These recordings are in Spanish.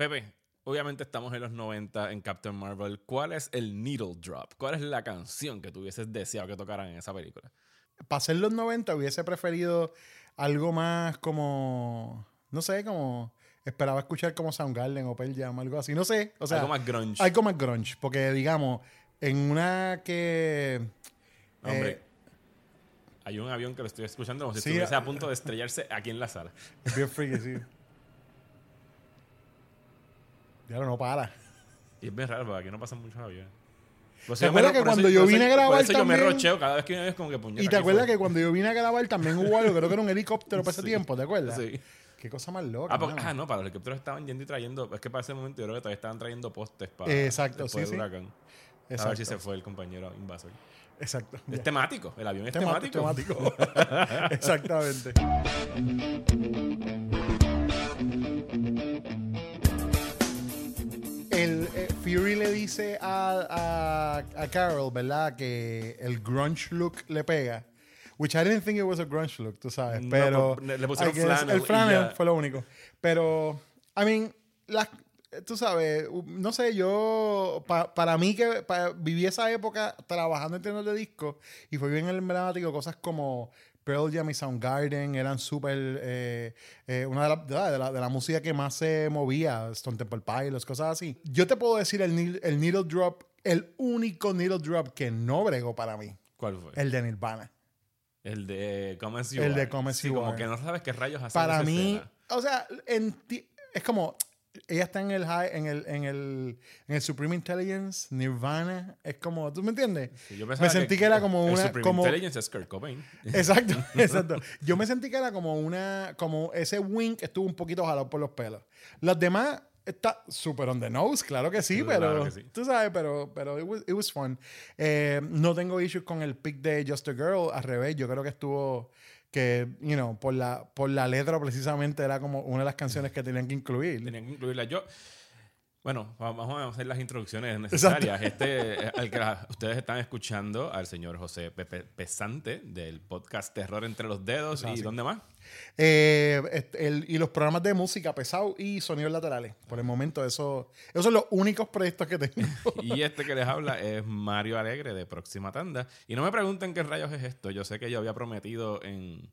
Pepe, obviamente estamos en los 90 en Captain Marvel. ¿Cuál es el needle drop? ¿Cuál es la canción que tú hubieses deseado que tocaran en esa película? Para ser los 90 hubiese preferido algo más como, no sé, como esperaba escuchar como Soundgarden o Pearl Jam, algo así, no sé, o sea, algo más grunge. Algo más grunge, porque digamos, en una que Hombre, eh, hay un avión que lo estoy escuchando como si Sí, estuviese a- a punto de estrellarse aquí en la sala. es bien freaky, sí. Ya no para. Y es bien raro porque aquí no pasan muchos aviones. Por ¿Te me acuerdas que cuando eso- yo vine a grabar Por eso yo me también- rocheo cada vez que viene es como que puñeta. Y te acuerdas fue. que cuando yo vine a grabar también hubo algo, creo que era un helicóptero para ese Sí. tiempo, ¿te acuerdas? Sí. Qué cosa más loca. Ah, porque- ah, no, para los helicópteros estaban yendo y trayendo. Es que para ese momento yo creo que todavía estaban trayendo postes para. Exacto, sí, sí. huracán. A ver si se fue el compañero invasor. Exacto. Es temático, el avión es temático. temático. Exactamente. Fury le dice a, a, a Carol, ¿verdad? Que el grunge look le pega. Which I didn't think it was a grunge look, tú sabes. No, Pero. le- le pusieron flannel El flannel fue lo único. Pero, I mean, las, tú sabes, no sé, yo, pa- para mí que pa- viví esa época trabajando en tiendas de discos y fue bien emblemático, cosas como Pearl Jam y Soundgarden eran súper, eh, eh, una de las de la, de la- de la música que más se movía, Stone Temple Pilots, cosas así. Yo te puedo decir el, needle- el needle drop, el único needle drop que no bregó para mí, ¿Cuál fue? el de Nirvana. El de Come El de. Come Sí, You como que no sabes qué rayos hacer. Para mí, escena. o sea, es como ella está en el high, en el, en el, en el Supreme Intelligence, Nirvana, es como, ¿tú me entiendes? Sí, yo me sentí que, era como el una, Supreme como, Intelligence es Kurt Cobain. exacto, exacto. Yo me sentí que era como una, como ese wink estuvo un poquito jalado por los pelos. Los demás está súper on the nose, claro que sí, Claro pero que sí. tú sabes, pero, pero it was, it was fun. Eh, no tengo issues con el pick de Just a Girl, al revés, yo creo que estuvo que, you know, por la, por la letra precisamente era como una de las canciones que tenían que incluir. Tenían que incluirla. Yo, bueno, va- vamos a hacer las introducciones necesarias. Este, eh, al que ustedes están escuchando al señor José Pepe Pesante del podcast Terror entre los dedos. ¿Y dónde más? Eh, este, el- y los programas de música pesado y sonidos laterales. Por el momento, eso, esos son los únicos proyectos que tengo. Y este que les habla es Mario Alegre de Próxima Tanda. Y no me pregunten qué rayos es esto. Yo sé que yo había prometido en,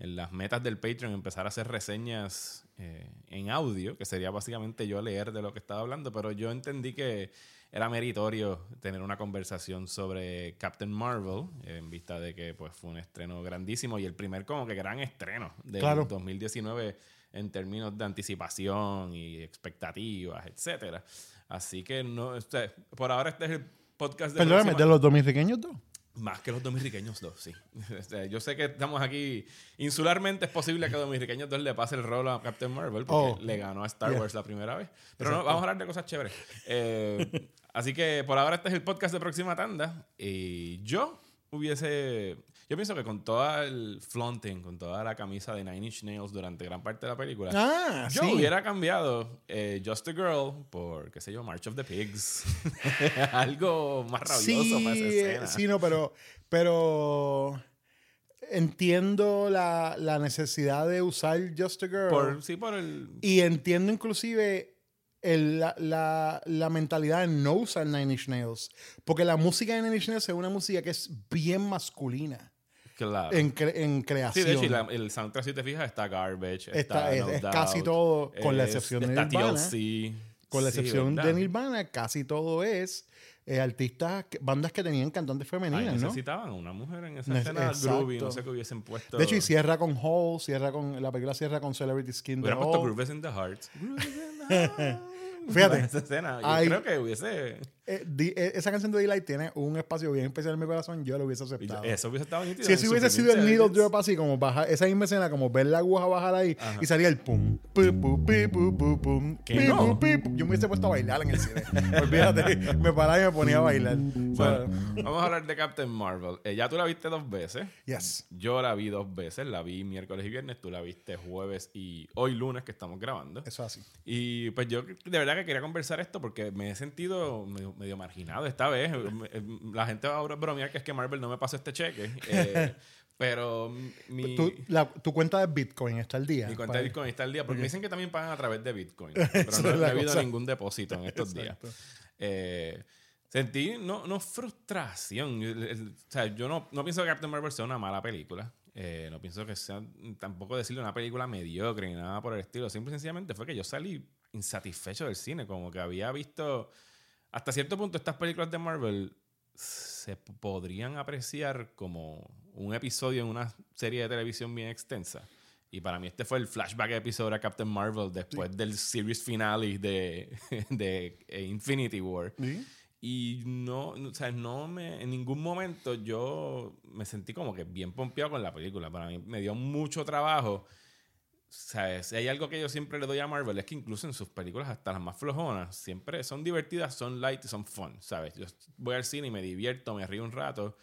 en las metas del Patreon empezar a hacer reseñas eh, en audio, que sería básicamente yo leer de lo que estaba hablando, pero yo entendí que era meritorio tener una conversación sobre Captain Marvel, en vista de que pues, fue un estreno grandísimo y el primer como que gran estreno del Claro. 2019 en términos de anticipación y expectativas, etcétera. Así que no, este, por ahora este es el podcast de Perdóname, próxima- de los dominicanos dos. Más que los dominicanos dos, sí. Yo sé que estamos aquí insularmente, es posible que a dominicanos dos le pase el rol a Captain Marvel porque Oh. le ganó a Star Yeah. Wars la primera vez. Pero no, vamos a hablar de cosas chéveres. Eh, así que por ahora este es el podcast de Próxima Tanda. Y yo hubiese... Yo pienso que con todo el flaunting, con toda la camisa de Nine Inch Nails durante gran parte de la película, Ah, yo sí. hubiera cambiado eh, Just a Girl por, qué sé yo, March of the Pigs. Algo más rabioso para esa Sí, escena. sí, no, pero, pero entiendo la, la necesidad de usar Just a Girl. Por, sí, por el. Y entiendo inclusive el- la, la- la mentalidad de no usar Nine Inch Nails. Porque la música de Nine Inch Nails es una música que es bien masculina Claro. en, cre- en sí, creación. de hecho, y la- el soundtrack, si te fijas, está Garbage. Está- Está, es- No es Doubt, casi todo, con la es- excepción de Nirvana. TLC. Con la Sí, excepción ¿verdad? de Nirvana, casi todo es eh, artistas, bandas que tenían cantantes Ay, femeninas, ¿no? necesitaban una mujer en esa escena groovy. No sé qué hubiesen puesto. De hecho, y cierra con Hall, cierra con, la película cierra con Celebrity Skin de Hubieran puesto. Grooves in the Heart. Grooves in the Heart. Fíjate. En esa escena. Yo Hay- creo que hubiese. Eh, di- eh, esa canción de Delight tiene un espacio bien especial en mi corazón, yo lo hubiese aceptado. Eso hubiese estado nítido. Si eso hubiese sido el needle drop así, como bajar, esa misma escena, como ver la aguja bajar ahí y salía el pum, pu, pu, pi, pu, pu, pum, Que pi, no. Yo me hubiese puesto a bailar en el cine. Olvídate, me paraba y me ponía a bailar. Bueno, vamos a hablar de Captain Marvel. Eh, ya tú la viste dos veces. Yes. Yo la vi dos veces. La vi miércoles y viernes. Tú la viste jueves y hoy lunes que estamos grabando. Eso así. Y pues yo de verdad que quería conversar esto porque me he sentido medio, medio marginado esta vez. La gente va a bromear que es que Marvel no me pasó este cheque. Eh, Pero mi, Tu, la- tu cuenta de Bitcoin está al día. mi cuenta de Bitcoin está al día, porque me dicen que también pagan a través de Bitcoin. Pero no, no ha habido ningún depósito en estos días. Eh, sentí, no, no frustración. El- el- o sea, yo no, no pienso que Captain Marvel sea una mala película. Eh, no pienso que sea tampoco decirle una película mediocre ni nada por el estilo. Simple y sencillamente fue que yo salí insatisfecho del cine. Como que había visto. Hasta cierto punto, estas películas de Marvel se podrían apreciar como un episodio en una serie de televisión bien extensa. Y para mí este fue el flashback episodio a Captain Marvel después del series finale de, de Infinity War. ¿Sí? Y no, no, o sea, no me, en ningún momento yo me sentí como que bien pompeado con la película. Para mí me dio mucho trabajo. Si hay algo que yo siempre le doy a Marvel es que incluso en sus películas, hasta las más flojonas, siempre son divertidas, son light y son fun, ¿sabes? Yo voy al cine y me divierto, me río un rato.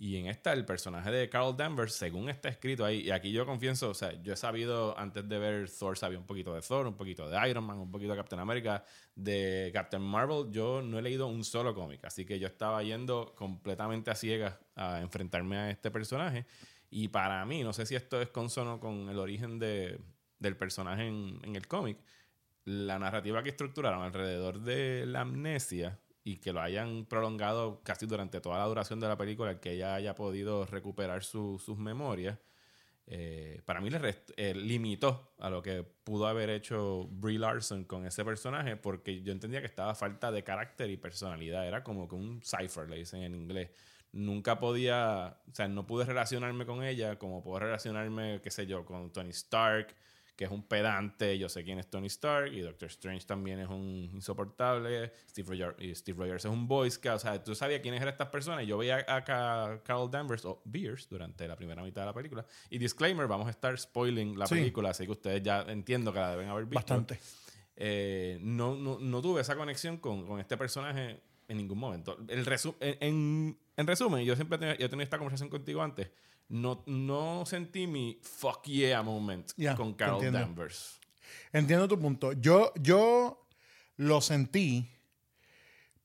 Y en esta, el personaje de Carl Danvers, según está escrito ahí, y aquí yo confieso, o sea, yo he sabido antes de ver Thor, sabía un poquito de Thor, un poquito de Iron Man, un poquito de Captain America, de Captain Marvel, yo no he leído un solo cómic, así que yo estaba yendo completamente a ciegas a enfrentarme a este personaje. Y para mí, no sé si esto es consono con el origen de, del personaje en, en el cómic, la narrativa que estructuraron alrededor de la amnesia y que lo hayan prolongado casi durante toda la duración de la película, el que ella haya podido recuperar su- sus memorias, eh, para mí le eh, limitó a lo que pudo haber hecho Brie Larson con ese personaje, porque yo entendía que estaba falta de carácter y personalidad. Era como que un cipher, le dicen en inglés. Nunca podía, o sea, no pude relacionarme con ella como puedo relacionarme, qué sé yo, con Tony Stark, que es un pedante, yo sé quién es Tony Stark, y Doctor Strange también es un insoportable, Steve, Roger- y Steve Rogers es un boy scout, o sea, tú sabías quiénes eran estas personas, y yo veía a, Ca- Carol Danvers, o Beers, durante la primera mitad de la película, y disclaimer, vamos a estar spoiling la Sí. película, así que ustedes ya entiendo que la deben haber visto. Bastante. Eh, no, no, no tuve esa conexión con, con este personaje en ningún momento. El resu- en, en- en resumen, yo siempre tenido, yo tenido esta conversación contigo antes. No, no sentí mi fuck yeah moment Ya, con Carol entiendo. Danvers. Entiendo tu punto. Yo, yo lo sentí,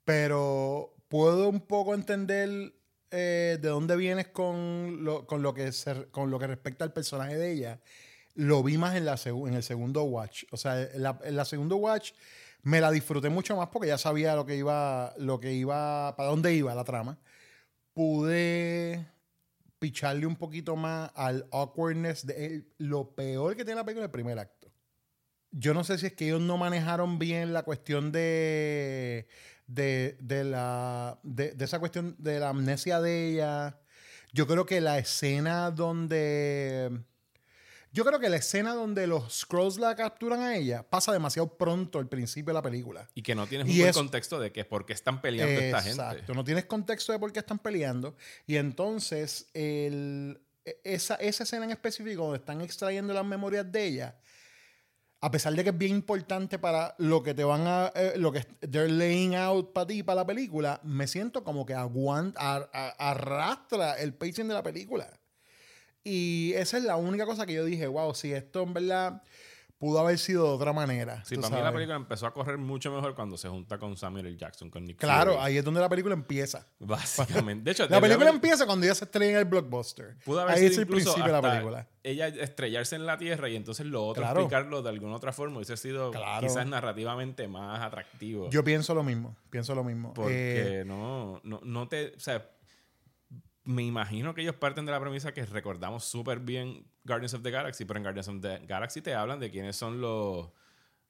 pero puedo un poco entender eh, de dónde vienes con lo, con, lo que se- con lo que respecta al personaje de ella. Lo vi más en, la en el segundo watch. O sea, en la, en la segundo watch me la disfruté mucho más porque ya sabía lo que iba, lo que iba, para dónde iba la trama. Pude picharle un poquito más al awkwardness de. Lo peor que tiene la película es el primer acto. Yo no sé si es que ellos no manejaron bien la cuestión de, de, de la, de esa cuestión de la amnesia de ella. Yo creo que la escena donde... Yo creo que la escena donde los Scrolls la capturan a ella pasa demasiado pronto al principio de la película. Y que no tienes un buen eso- contexto de que por qué están peleando esta gente. Exacto, no tienes contexto de por qué están peleando. Y entonces, el, e- esa, esa escena en específico donde están extrayendo las memorias de ella, a pesar de que es bien importante para lo que te van a, eh, lo que they're laying out para ti, para la película, me siento como que aguanta, ar- arrastra el pacing de la película. Y esa es la única cosa que yo dije, wow, si esto en verdad pudo haber sido de otra manera. Sí, para mí la sabes. película empezó a correr mucho mejor cuando se junta con Samuel L. Jackson, con Nick Claro, Fury. ahí es donde la película empieza. Básicamente. De hecho, La película haber- empieza cuando ella se estrella en el blockbuster. Pudo haber Ahí es el principio de la película. Ella estrellarse en la tierra y entonces lo otro Claro. explicarlo de alguna otra forma hubiese sido Claro. quizás narrativamente más atractivo. Yo pienso lo mismo, pienso lo mismo. Eh, porque no, no, no te. O sea, me imagino que ellos parten de la premisa que recordamos súper bien Guardians of the Galaxy, pero en Guardians of the Galaxy te hablan de quiénes son los.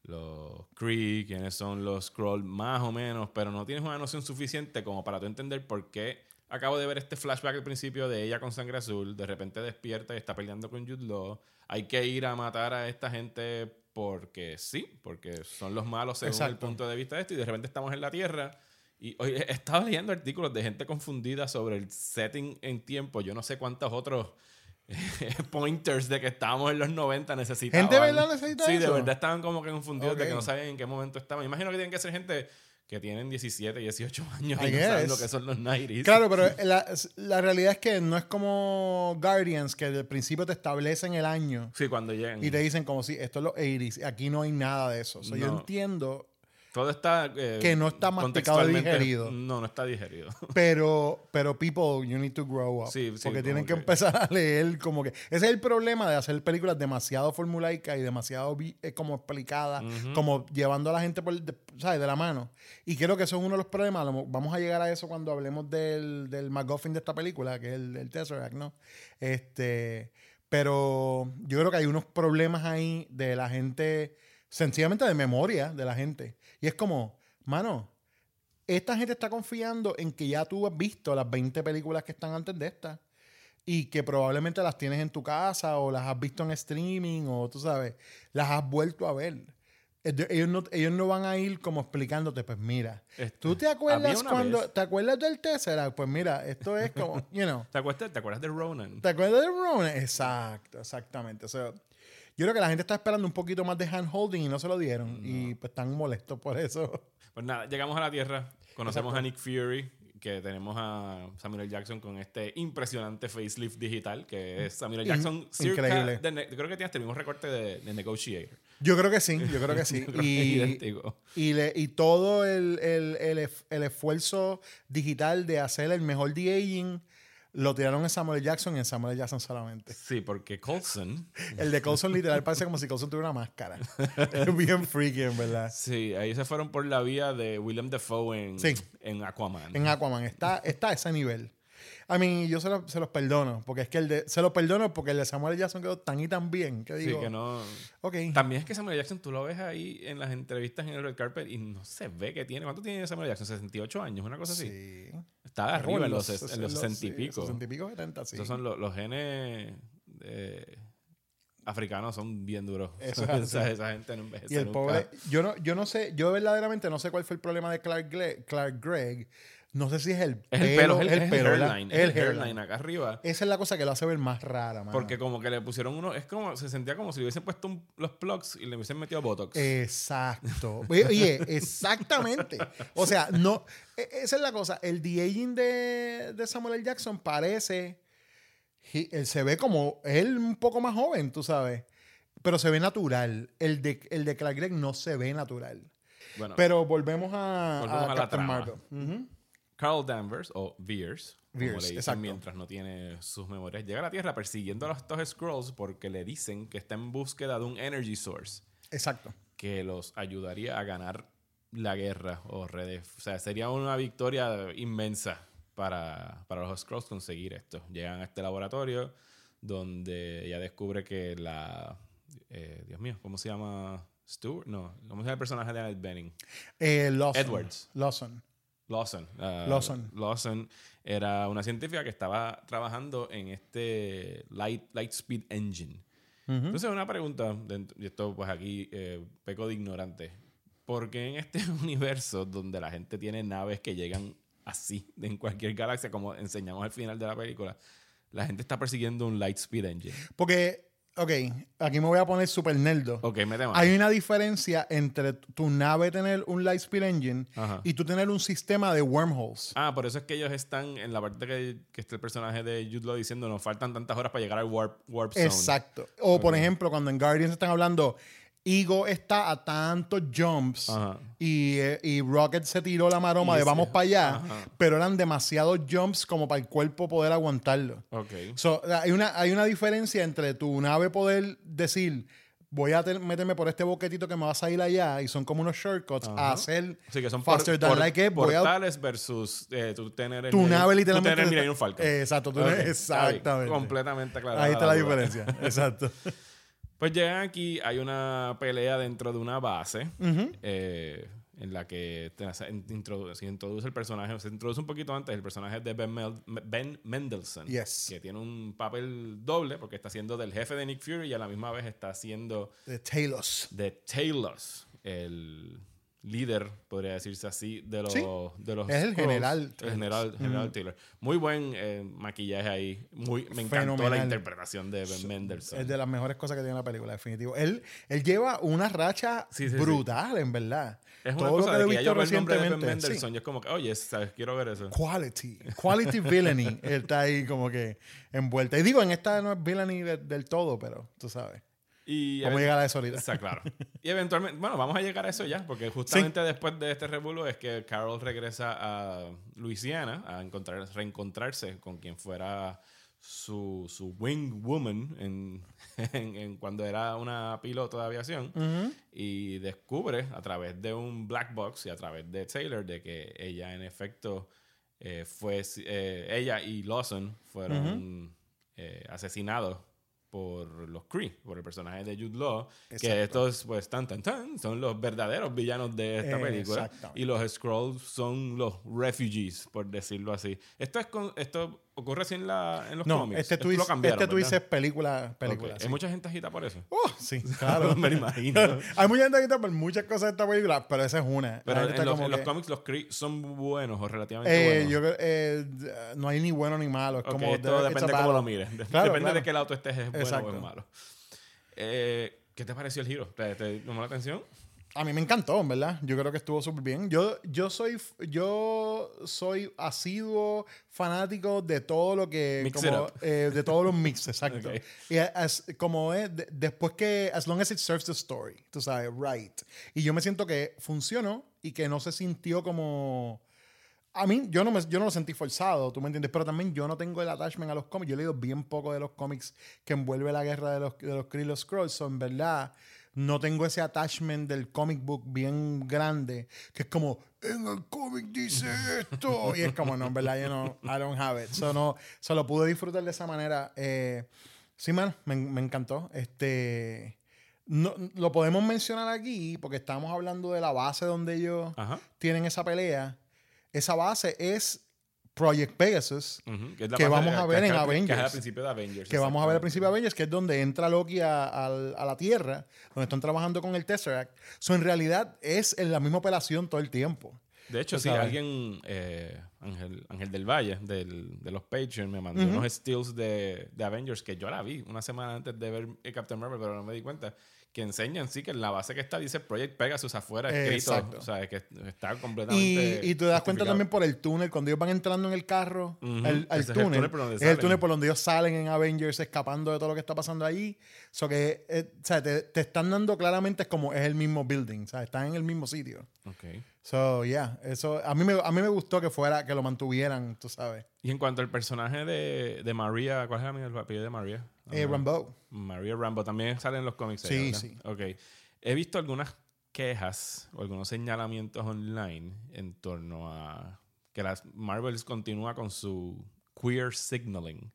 Los Kree, quiénes son los Skrull, más o menos, pero no tienes una noción suficiente como para tú entender por qué acabo de ver este flashback al principio de ella con sangre azul, de repente despierta y está peleando con Jude Law. Hay que ir a matar a esta gente porque sí, porque son los malos según el punto de vista de esto, y de repente estamos en la Tierra. Y hoy he estado leyendo artículos de gente confundida sobre el setting en tiempo. Yo no sé cuántos otros pointers de que estábamos en los 90 necesitaban. ¿Gente de verdad necesita Sí, de eso? verdad estaban como que confundidos de Ok. que no sabían en qué momento estaban. Imagino que tienen que ser gente que tienen 17, 18 años I y no saben lo que son los 90s. Claro, pero la, la realidad es que no es como Guardians, que al principio te establecen el año Sí, cuando llegan. y te dicen como si esto es los 80s. Aquí no hay nada de eso. O sea, Yo No. entiendo Todo está. eh, Que no está masticado y digerido. No, no está digerido. Pero, pero people, you need to grow up. Sí, sí, porque tienen que que- empezar a leer como que... Ese es el problema de hacer películas demasiado formulaicas y demasiado eh, como explicadas, como llevando a la gente por, de, ¿sabes? de la mano. Y creo que eso es uno de los problemas. Vamos a llegar a eso cuando hablemos del, del MacGuffin de esta película, que es el, el Tesseract, ¿no? Este, pero yo creo que hay unos problemas ahí de la gente, sencillamente de memoria de la gente. Y es como, mano, esta gente está confiando en que ya tú has visto las 20 películas que están antes de esta y que probablemente las tienes en tu casa o las has visto en streaming o tú sabes, las has vuelto a ver. Ellos no, ellos no van a ir como explicándote, pues mira, Este, ¿tú te acuerdas cuando, vez- te acuerdas del Tesseract? Pues mira, esto es como, you know, ¿Te acuerdas, ¿Te acuerdas de Ronan? ¿te acuerdas de Ron? Exacto, exactamente. O sea, yo creo que la gente está esperando un poquito más de hand holding y no se lo dieron y pues están molestos por eso. Pues nada, llegamos a la Tierra, conocemos a Nick Fury, que tenemos a Samuel L. Jackson con este impresionante facelift digital, que es Samuel L. Jackson increíble. de creo que tiene este mismo recorte de, de Negotiator. Yo creo que sí, yo creo que sí. Creo y, idéntico. y, le- y todo el, el- el el esfuerzo digital de hacer el mejor de-aging lo tiraron en Samuel. Jackson y en Samuel. Jackson solamente. Sí, porque Coulson, El de Coulson literal parece como si Coulson tuviera una máscara. es bien freaky, en verdad. sí, ahí se fueron por la vía de William Defoe en, Sí. en Aquaman. En Aquaman está, está a ese nivel. A mí, yo se, lo- se los perdono, porque es que el de, se los perdono porque el de Samuel. Jackson quedó tan y tan bien que Sí, digo, que no. ok. También es que Samuel. Jackson, tú lo ves ahí en las entrevistas en el red carpet y no se ve que tiene. ¿Cuánto tiene Samuel. Jackson? 68 años, una cosa así. Sí. Está arriba en los, en los los- 60 y sí, pico. 60 y pico, 70, sí. Esos son los, los genes africanos, son bien duros. Eso es esa, esa gente no envejece Y el nunca. pobre, yo no, yo no sé, yo verdaderamente no sé cuál fue el problema de Clark, Gle- Clark Gregg. No sé si es el Es el pelo, es el, el pelo, hairline. El Es el hairline. hairline acá arriba. Esa es la cosa que lo hace ver más rara, mano. Porque como que le pusieron uno, es como, se sentía como si le hubiesen puesto un- los plugs y le hubiesen metido Botox. Exacto. Oye, exactamente. O sea, no. e- Esa es la cosa. El de-aging de, de Samuel L. Jackson parece. he- Él se ve como él un poco más joven, tú sabes. Pero se ve natural. El de, el de Clark Gregg no se ve natural. bueno, Pero volvemos a, Volvemos a a Captain trama. Marvel. Ujú. Carl Danvers, o Veers, como le dicen exacto. mientras no tiene sus memorias, llega a la Tierra persiguiendo a los, estos Scrolls porque le dicen que está en búsqueda de un energy source Exacto. que los ayudaría a ganar la guerra o redef- O sea, sería una victoria inmensa para, para los Scrolls conseguir esto. Llegan a este laboratorio donde ella descubre que la... eh, Dios mío, ¿cómo se llama? Stuart? No, ¿cómo se llama el personaje de Annette Bening? Eh, Lawson. Edwards. Lawson. Lawson. ah, Lawson. Lawson era una científica que estaba trabajando en este Light, Light Speed Engine. Ujú. Entonces, una pregunta, y esto pues aquí eh, peco de ignorante. ¿Por qué en este universo donde la gente tiene naves que llegan así, en cualquier galaxia, como enseñamos al final de la película, la gente está persiguiendo un Light Speed Engine? Porque, ok, aquí me voy a poner super nerdo. Ok, mete mano. Hay una diferencia entre tu nave tener un Lightspeed Engine Ajá. y tú tener un sistema de wormholes. Ah, por eso es que ellos están en la parte que, que está el personaje de Jude Law diciendo nos faltan tantas horas para llegar al Warp, warp Zone. Exacto. O, por ejemplo, cuando en Guardians están hablando, Ego está a tantos jumps Ajá. y, eh, y Rocket se tiró la maroma de vamos para allá, Ajá. pero eran demasiados jumps como para el cuerpo poder aguantarlo. Ok. So, hay, una, hay una diferencia entre tu nave poder decir, voy a te- meterme por este boquetito que me va a salir allá, y son como unos shortcuts, Ajá. a hacer Así que son por- faster than por- a portales versus eh, tú tener el tu nave tú literalmente. tener el Falcon. Exacto, tú- exactamente. Completamente claro. Ahí está la diferencia. Exacto. Pues llegan aquí, hay una pelea dentro de una base eh, en la que te hace- in- introdu- se introduce el personaje, se introduce un poquito antes el personaje de Ben, Mel- Ben Mendelsohn, Yes. que tiene un papel doble porque está haciendo del jefe de Nick Fury y a la misma vez está haciendo De Talos. de Talos, el líder, podría decirse así, de los, Sí. de los Es el general El general, general Taylor. Muy buen eh, maquillaje ahí. Muy, me encantó Fenomenal. la interpretación de Ben Mendelsohn. Es de las mejores cosas que tiene la película, definitivo. Él, él lleva una racha Sí, sí, sí. brutal, en verdad. Es una Todo lo cosa que de he que ya visto yo veo el nombre de Ben recientemente. sí. Mendelsohn y es como que, oye, ¿sabes? quiero ver eso. Quality. Quality villainy. Él está ahí como que envuelta. Y digo, en esta no es villainy de- del todo, pero tú sabes. Y Vamos a llegar a eso ahorita. Está claro. Y eventualmente, bueno, vamos a llegar a eso ya, porque justamente después de este revuelo es que Carol regresa a Luisiana a encontrar, reencontrarse con quien fuera su, su wing woman en, en- en cuando era una piloto de aviación y descubre a través de un black box y a través de Taylor de que ella en efecto eh, fue eh, ella y Lawson fueron eh, asesinados por los Kree, por el personaje de Jude Law, Exacto. que estos pues tan tan tan son los verdaderos villanos de esta película y los Scrolls son los refugees, por decirlo así. Esto es con, esto ocurre así en la en los No, cómics. este cambiaron, este tú dices película, película. Hay mucha gente agita por eso. Uh, sí, claro. Me lo imagino. Hay mucha gente está por muchas cosas de esta película, pero esa es una. Pero en los, cómics los Kree son buenos o relativamente Eh, buenos. yo eh, no hay ni bueno ni malo. Es como esto depende de cómo lo mires. Claro, depende claro. de qué lado tú estés, es bueno o Exacto. es malo. Eh, ¿Qué te pareció el giro? ¿Te, te llamó la atención? A mí me encantó, en ¿verdad? Yo creo que estuvo súper bien. Yo, yo soy yo soy asiduo fanático de todo lo que Mix como, eh, de todos los mix, exacto. Ok. Y as- como es de- después que as long as it serves the story, tú sabes, right. Y yo me siento que funcionó y que no se sintió como a mí, yo no, me, yo no lo sentí forzado, tú me entiendes, pero también yo no tengo el attachment a los cómics. Yo he leído bien poco de los cómics que envuelve la guerra de los, de los Kree los. So, en verdad, no tengo ese attachment del comic book bien grande, que es como, en el cómic dice esto. y es como, no, en verdad, yo no, I don't have it. So, no, solo pude disfrutar de esa manera. Eh, sí, man, me, me encantó. Este. No, lo podemos mencionar aquí porque estamos hablando de la base donde ellos Ajá. tienen esa pelea. Esa base es Project Pegasus, Ujú, es la Que parte vamos a ver que- en que- Avengers. Que es al principio de Avengers. que vamos a ver al principio de Avengers, que es donde entra Loki a, a la Tierra, donde están trabajando con el Tesseract. So, en realidad es en la misma operación todo el tiempo. De hecho, sí, sabes. alguien, eh, Ángel, Ángel del Valle, del- de los Patreon, me mandó Ujú. unos stills de, de Avengers que yo la vi una semana antes de ver Captain Marvel, pero no me di cuenta. Que enseñan, sí, que en la base que está dice Project Pegasus afuera escrito. Exacto. O sea, que está Y, completamente. y te das cuenta también por el túnel, cuando ellos van entrando en el carro, Ujú. el, al Ese es el túnel, túnel por donde es el salen. túnel por donde ellos salen en Avengers escapando de todo lo que está pasando allí. So que, eh, o sea, te, te están dando claramente como es el mismo building, o sea, están en el mismo sitio. Ok. So, yeah, eso a mí, me, a mí me gustó que fuera, que lo mantuvieran, tú sabes. Y en cuanto al personaje de, de María, ¿cuál es el apellido de María? Eh, Ah, Rambo. María Rambo también sale en los cómics. Sí, ¿verdad? sí. Ok. He visto algunas quejas o algunos señalamientos online en torno a que las Marvels continúa con su queer signaling.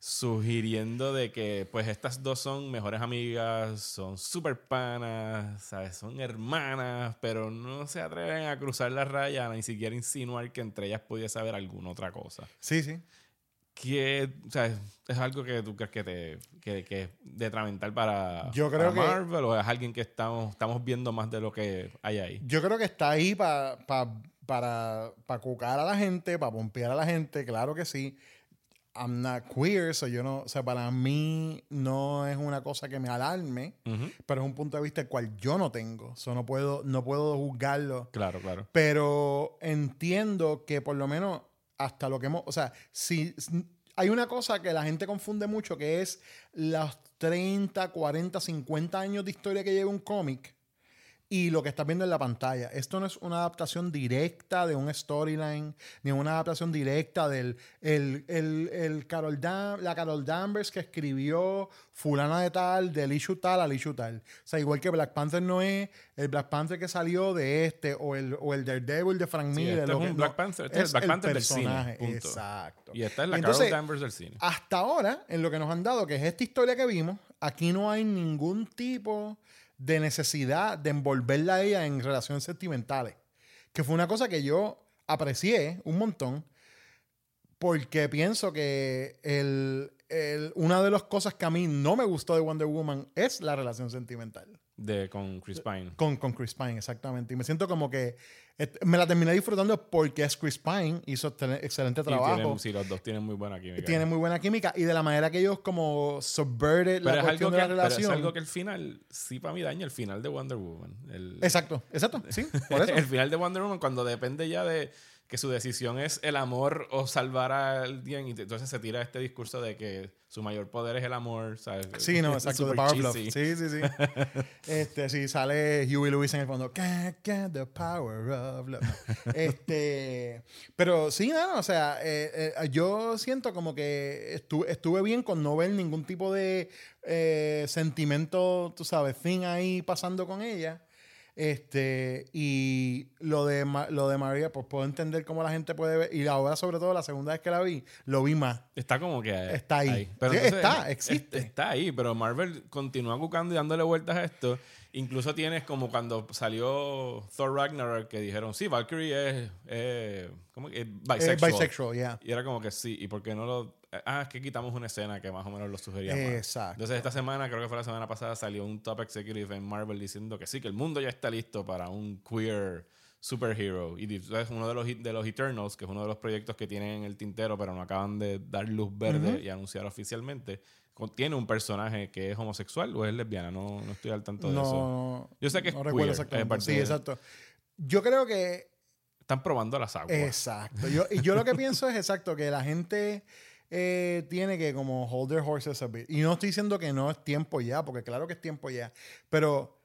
Sugiriendo de que pues estas dos son mejores amigas, son super panas, ¿sabes? son hermanas, pero no se atreven a cruzar la raya, ni siquiera insinuar que entre ellas pudiese haber alguna otra cosa Sí, sí. que o sea, es algo que tú crees que te que, que es detrimental para, Yo creo para que- Marvel o es alguien que estamos estamos viendo más de lo que hay ahí Yo creo que está ahí pa- pa- para para cucar a la gente, para pompear a la gente, claro que sí. I'm not queer, so yo no, o sea, para mí no es una cosa que me alarme, pero es un punto de vista el cual yo no tengo, so no puedo, no puedo juzgarlo. claro claro Pero entiendo que por lo menos hasta lo que hemos, o sea, si si- hay una cosa que la gente confunde mucho que es los 30, 40, 50 años de historia que lleva un cómic y lo que estás viendo en la pantalla. Esto no es una adaptación directa de un storyline, ni una adaptación directa del el, el, el Carol Dan- la Carol Danvers que escribió fulana de tal, del issue tal al issue tal. O sea, igual que Black Panther no es el Black Panther que salió de este o el, o el Daredevil de Frank Sí, Miller. este lo es que- un Black no, Panther, este es el Black Panther del cine, personaje, punto. Exacto. y esta es la Carol Danvers del cine hasta ahora, en lo que nos han dado, que es esta historia que vimos, aquí no hay ningún tipo de necesidad de envolverla a ella en relaciones sentimentales. Que fue una cosa que yo aprecié un montón, porque pienso que el, el- una de las cosas que a mí no me gustó de Wonder Woman es la relación sentimental. De con Chris Pine Con, con Chris Pine, exactamente. Y me siento como que me la terminé disfrutando porque es Chris Pine, hizo excelente trabajo. tienen- sí, los dos tienen muy buena química tiene muy buena química y de la manera que ellos como subverted pero la es, cuestión algo de que, la pero es relación. algo que el final sí para mí daña el final de Wonder Woman el, Exacto, exacto, sí, por eso. el final de Wonder Woman cuando depende ya de que su decisión es el amor o salvar a alguien. Y entonces se tira este discurso de que su mayor poder es el amor. ¿sabes? Sí, no, exacto. The Power of. Sí, sí, sí. este, sí, sale Huey Lewis en el fondo. Can't get the power of love. Este, pero sí, no, o sea, eh, eh, yo siento como que estuve, estuve bien con no ver ningún tipo de eh, sentimiento, tú sabes, fin ahí pasando con ella. Este, y lo de, lo de María, pues puedo entender cómo la gente puede ver. Y ahora, sobre todo, la segunda vez que la vi, lo vi más. Está como que. Está ahí. Sí, está, existe. es- Está ahí, pero Marvel continúa buscando y dándole vueltas a esto. Incluso tienes como cuando salió Thor Ragnarok que dijeron, sí, Valkyrie es. eh, ¿Cómo que? Es bisexual. Es bisexual, yeah. Y era como que sí, ¿y por qué no lo.? Ah, es que quitamos una escena que más o menos lo sugería. más. Exacto. Entonces, esta semana, creo que fue la semana pasada, salió un top executive en Marvel diciendo que sí, que el mundo ya está listo para un queer superhero. Y es uno de los, de los Eternals, que es uno de los proyectos que tienen en el tintero, pero no acaban de dar luz verde y anunciar oficialmente. Tiene un personaje que es homosexual o es lesbiana, no, no estoy al tanto de eso. No, Yo sé que es no queer, recuerdo exactamente. Sí, de- exacto. Yo creo que Están probando las aguas. Exacto. Yo, y yo lo que pienso es exacto, que la gente eh, tiene que como hold their horses a bit. Y no estoy diciendo que no es tiempo ya, porque claro que es tiempo ya. Pero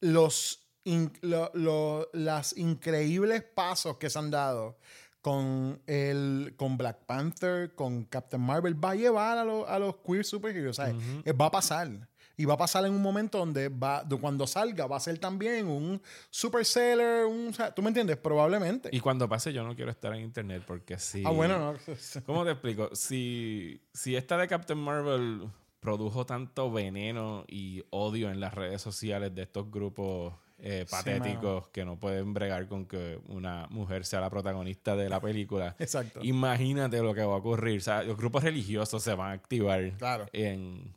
los, in- lo- lo- las increíbles pasos que se han dado con, el, con Black Panther, con Captain Marvel, va a llevar a, lo- a los queer superheroes. ¿sabes? Eh, Va a pasar. Y va a pasar en un momento donde va, cuando salga va a ser también un super seller, un, ¿tú me entiendes? Probablemente. Y cuando pase, yo no quiero estar en internet porque sí. Ah, bueno, no. ¿Cómo te explico? Si, si esta de Captain Marvel produjo tanto veneno y odio en las redes sociales de estos grupos eh, Sí, patéticos que no pueden bregar con que una mujer sea la protagonista de la película, Exacto. imagínate lo que va a ocurrir. O sea, los grupos religiosos se van a activar. Claro. En,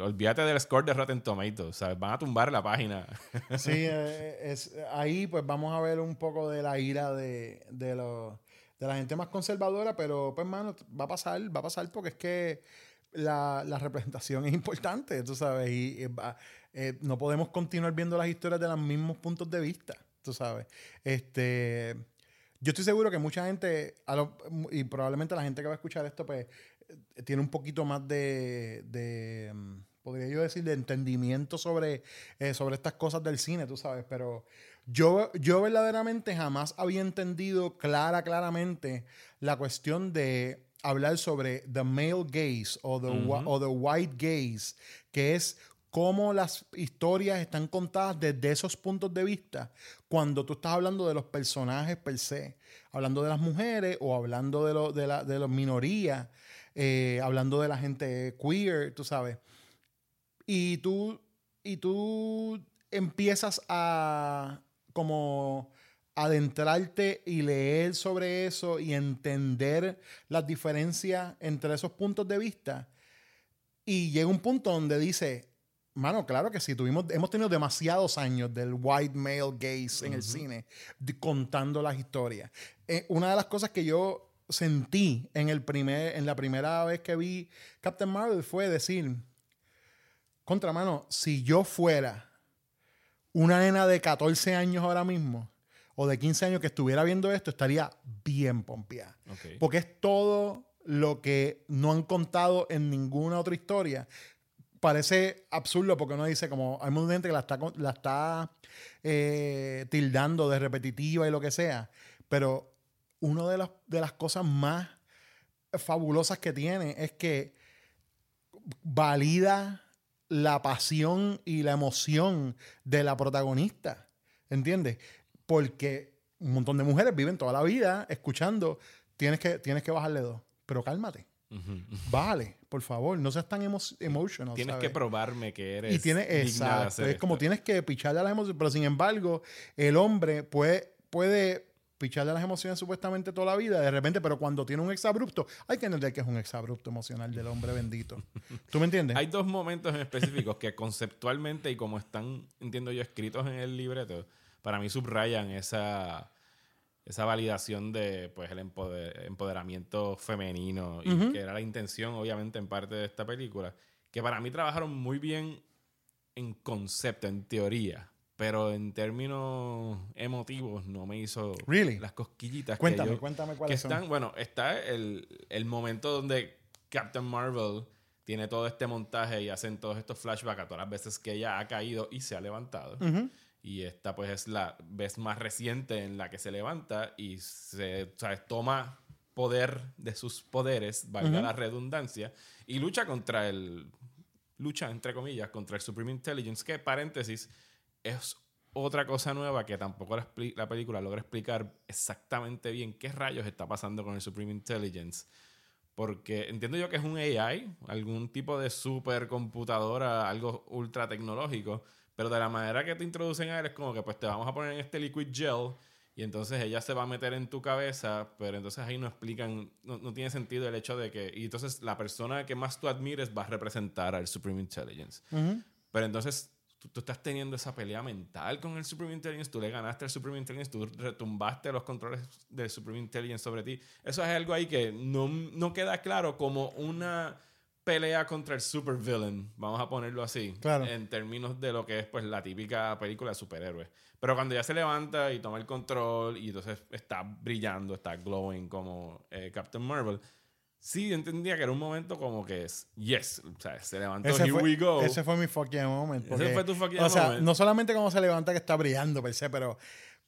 olvídate del score de Rotten Tomatoes. ¿sabes? Van a tumbar la página. Sí, eh, es, ahí pues vamos a ver un poco de la ira de, de, los- de la gente más conservadora, pero pues, mano, va a pasar, va a pasar porque es que la, la representación es importante, tú sabes, y, va- eh, no podemos continuar viendo las historias de los mismos puntos de vista, tú sabes. Este, yo estoy seguro que mucha gente, y probablemente la gente que va a escuchar esto, pues, eh, tiene un poquito más de, de, mm, podría yo decir, de entendimiento sobre, eh, sobre estas cosas del cine, tú sabes, pero yo, yo verdaderamente jamás había entendido clara, claramente la cuestión de hablar sobre the male gaze o the, o the white gaze, que es cómo las historias están contadas desde esos puntos de vista cuando tú estás hablando de los personajes per se, hablando de las mujeres o hablando de, lo- de, la, de las minorías, eh, hablando de la gente queer, tú sabes. Y tú, y tú empiezas a como adentrarte y leer sobre eso y entender las diferencias entre esos puntos de vista. Y llega un punto donde dice, mano, claro que sí, tuvimos, hemos tenido demasiados años del white male gaze en el cine, de- contando las historias. Eh, una de las cosas que yo sentí en, el primer, en la primera vez que vi Captain Marvel fue decir, contra mano, si yo fuera una nena de 14 años ahora mismo, o de 15 años que estuviera viendo esto, estaría bien pompeada. Porque es todo lo que no han contado en ninguna otra historia. Parece absurdo porque uno dice como hay mucha gente que la está, la está eh, tildando de repetitiva y lo que sea. Pero una de las, de las cosas más fabulosas que tiene es que valida la pasión y la emoción de la protagonista. ¿Entiendes? Porque un montón de mujeres viven toda la vida escuchando, tienes que, tienes que bajarle dos, pero cálmate. Ujú. Bájale, por favor, no seas tan emo emotional. Tienes ¿sabes? que probarme que eres. Y tiene, digna de exacto, es como esto. tienes que picharle a las emociones, pero sin embargo, el hombre puede, puede picharle a las emociones supuestamente toda la vida, de repente, pero cuando tiene un exabrupto, hay que entender que es un exabrupto emocional del hombre bendito. ¿Tú me entiendes? Hay dos momentos en específicos que conceptualmente y como están, entiendo yo, escritos en el libreto, para mí subrayan esa, esa validación de pues el empoder- empoderamiento femenino y que era la intención, obviamente, en parte de esta película, que para mí trabajaron muy bien en concepto, en teoría, pero en términos emotivos no me hizo Really? las cosquillitas Cuéntame, que yo- cuéntame que cuáles están, son. bueno, está el, el momento donde Captain Marvel tiene todo este montaje y hacen todos estos flashbacks a todas las veces que ella ha caído y se ha levantado. Ujú. Y esta pues es la vez más reciente en la que se levanta y se ¿sabes? toma poder de sus poderes, valga Ujú. la redundancia, y lucha contra el... Lucha, entre comillas, contra el Supreme Intelligence, que, paréntesis, es otra cosa nueva que tampoco la película logra explicar exactamente bien qué rayos está pasando con el Supreme Intelligence. Porque entiendo yo que es un AI, algún tipo de supercomputadora, algo ultra tecnológico, pero de la manera que te introducen a él es como que pues te vamos a poner en este liquid gel y entonces ella se va a meter en tu cabeza, pero entonces ahí no explican, no, no tiene sentido el hecho de que, y entonces la persona que más tú admires va a representar al Supreme Intelligence. Pero entonces tú, tú estás teniendo esa pelea mental con el Supreme Intelligence, tú le ganaste al Supreme Intelligence, tú retumbaste los controles del Supreme Intelligence sobre ti. Eso es algo ahí que no, no queda claro como una pelea contra el supervillain, vamos a ponerlo así, Claro. en términos de lo que es pues la típica película de superhéroes. Pero cuando ya se levanta y toma el control y entonces está brillando, está glowing como eh, Captain Marvel, sí entendía que era un momento como que es, yes, o sea, se levantó, Ese here fue, we go. ese fue mi fucking moment. Ese porque- fue tu fucking O sea, moment. no solamente cuando se levanta que está brillando per se, pero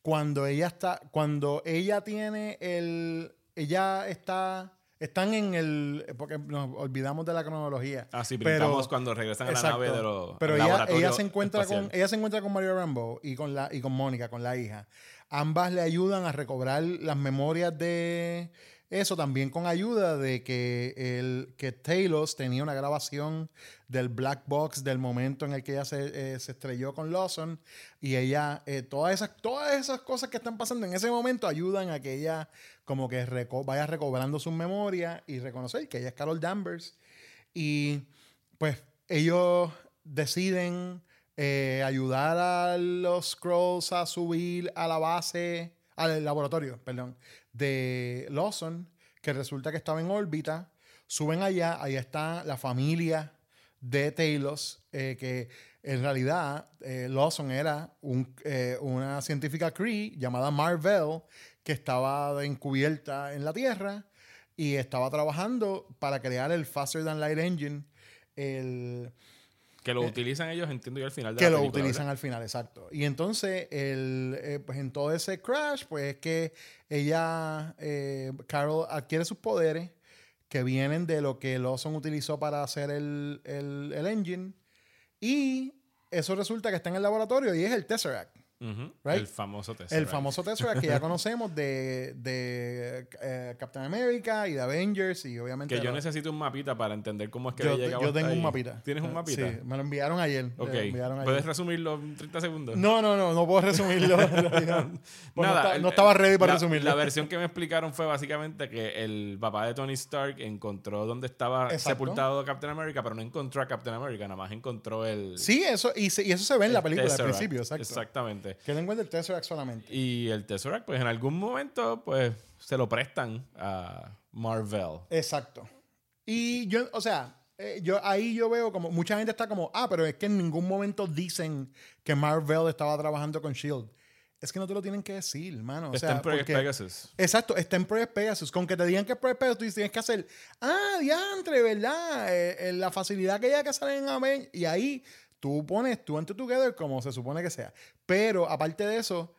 cuando ella está, cuando ella tiene el, ella está, están en el, porque nos olvidamos de la cronología. Ah, sí, Pero- cuando regresan a la Exacto. nave de los Pero ella, ella se encuentra espacial. con ella se encuentra con Mario Rambo y con la y con Mónica, con la hija. Ambas le ayudan a recobrar las memorias de eso también con ayuda de que el que Talos tenía una grabación del black box del momento en el que ella se, eh, estrelló con Lawson y ella eh, todas esas todas esas cosas que están pasando en ese momento ayudan a que ella como que reco- vaya recobrando sus memorias y reconocer que ella es Carol Danvers. Y pues ellos deciden eh, ayudar a los Scrolls a subir a la base, al laboratorio, perdón, de Lawson, que resulta que estaba en órbita. Suben allá, ahí está la familia de Talos, eh, que en realidad eh, Lawson era eh, una científica Cree llamada Marvel, que estaba encubierta en la Tierra y estaba trabajando para crear el Faster Than Light Engine, el, Que lo utilizan ellos, entiendo yo, al final de que la lo película, utilizan ¿verdad? al final, exacto. Y entonces, el, eh, pues en todo ese crash, pues es que ella, eh, Carol, adquiere sus poderes que vienen de lo que Lawson utilizó para hacer el, el, el engine. Y eso resulta que está en el laboratorio y es el Tesseract. Right? El famoso Tesseract. El famoso Tesseract que ya conocemos de, de eh, Captain America y de Avengers y obviamente... Que yo necesito un mapita para entender cómo es que yo, llegado yo tengo un mapita. ¿Tienes un mapita? Sí, me lo enviaron ayer. Ok. Me lo enviaron ayer. ¿Puedes resumirlo en 30 segundos? No, no, no, no puedo resumirlo. Pues no, Nada, no estaba ready para la, resumirlo. La versión que me explicaron fue básicamente que el papá de Tony Stark encontró donde estaba Exacto. sepultado Captain America, pero no encontró a Captain America, nada más encontró el. Sí, eso, y, se- y eso se ve en la el película al principio, exacto. Exactamente. Que él encuentra el Tesseract solamente. Y el Tesseract, pues en algún momento, pues se lo prestan a Marvel. Exacto. Y yo, o sea, eh, yo ahí yo veo como mucha gente está como, ah, pero es que en ningún momento dicen que Marvel estaba trabajando con Shield. Es que no te lo tienen que decir, hermano. O Está sea, en Project porque- Pegasus. Exacto, está en Project Pegasus. Con que te digan que es Project Pegasus, tú tienes que hacer, ah, diantre, ¿verdad? Eh, eh, la facilidad que hay que sale en Aven. Y ahí tú pones tú ante together como se supone que sea. Pero aparte de eso,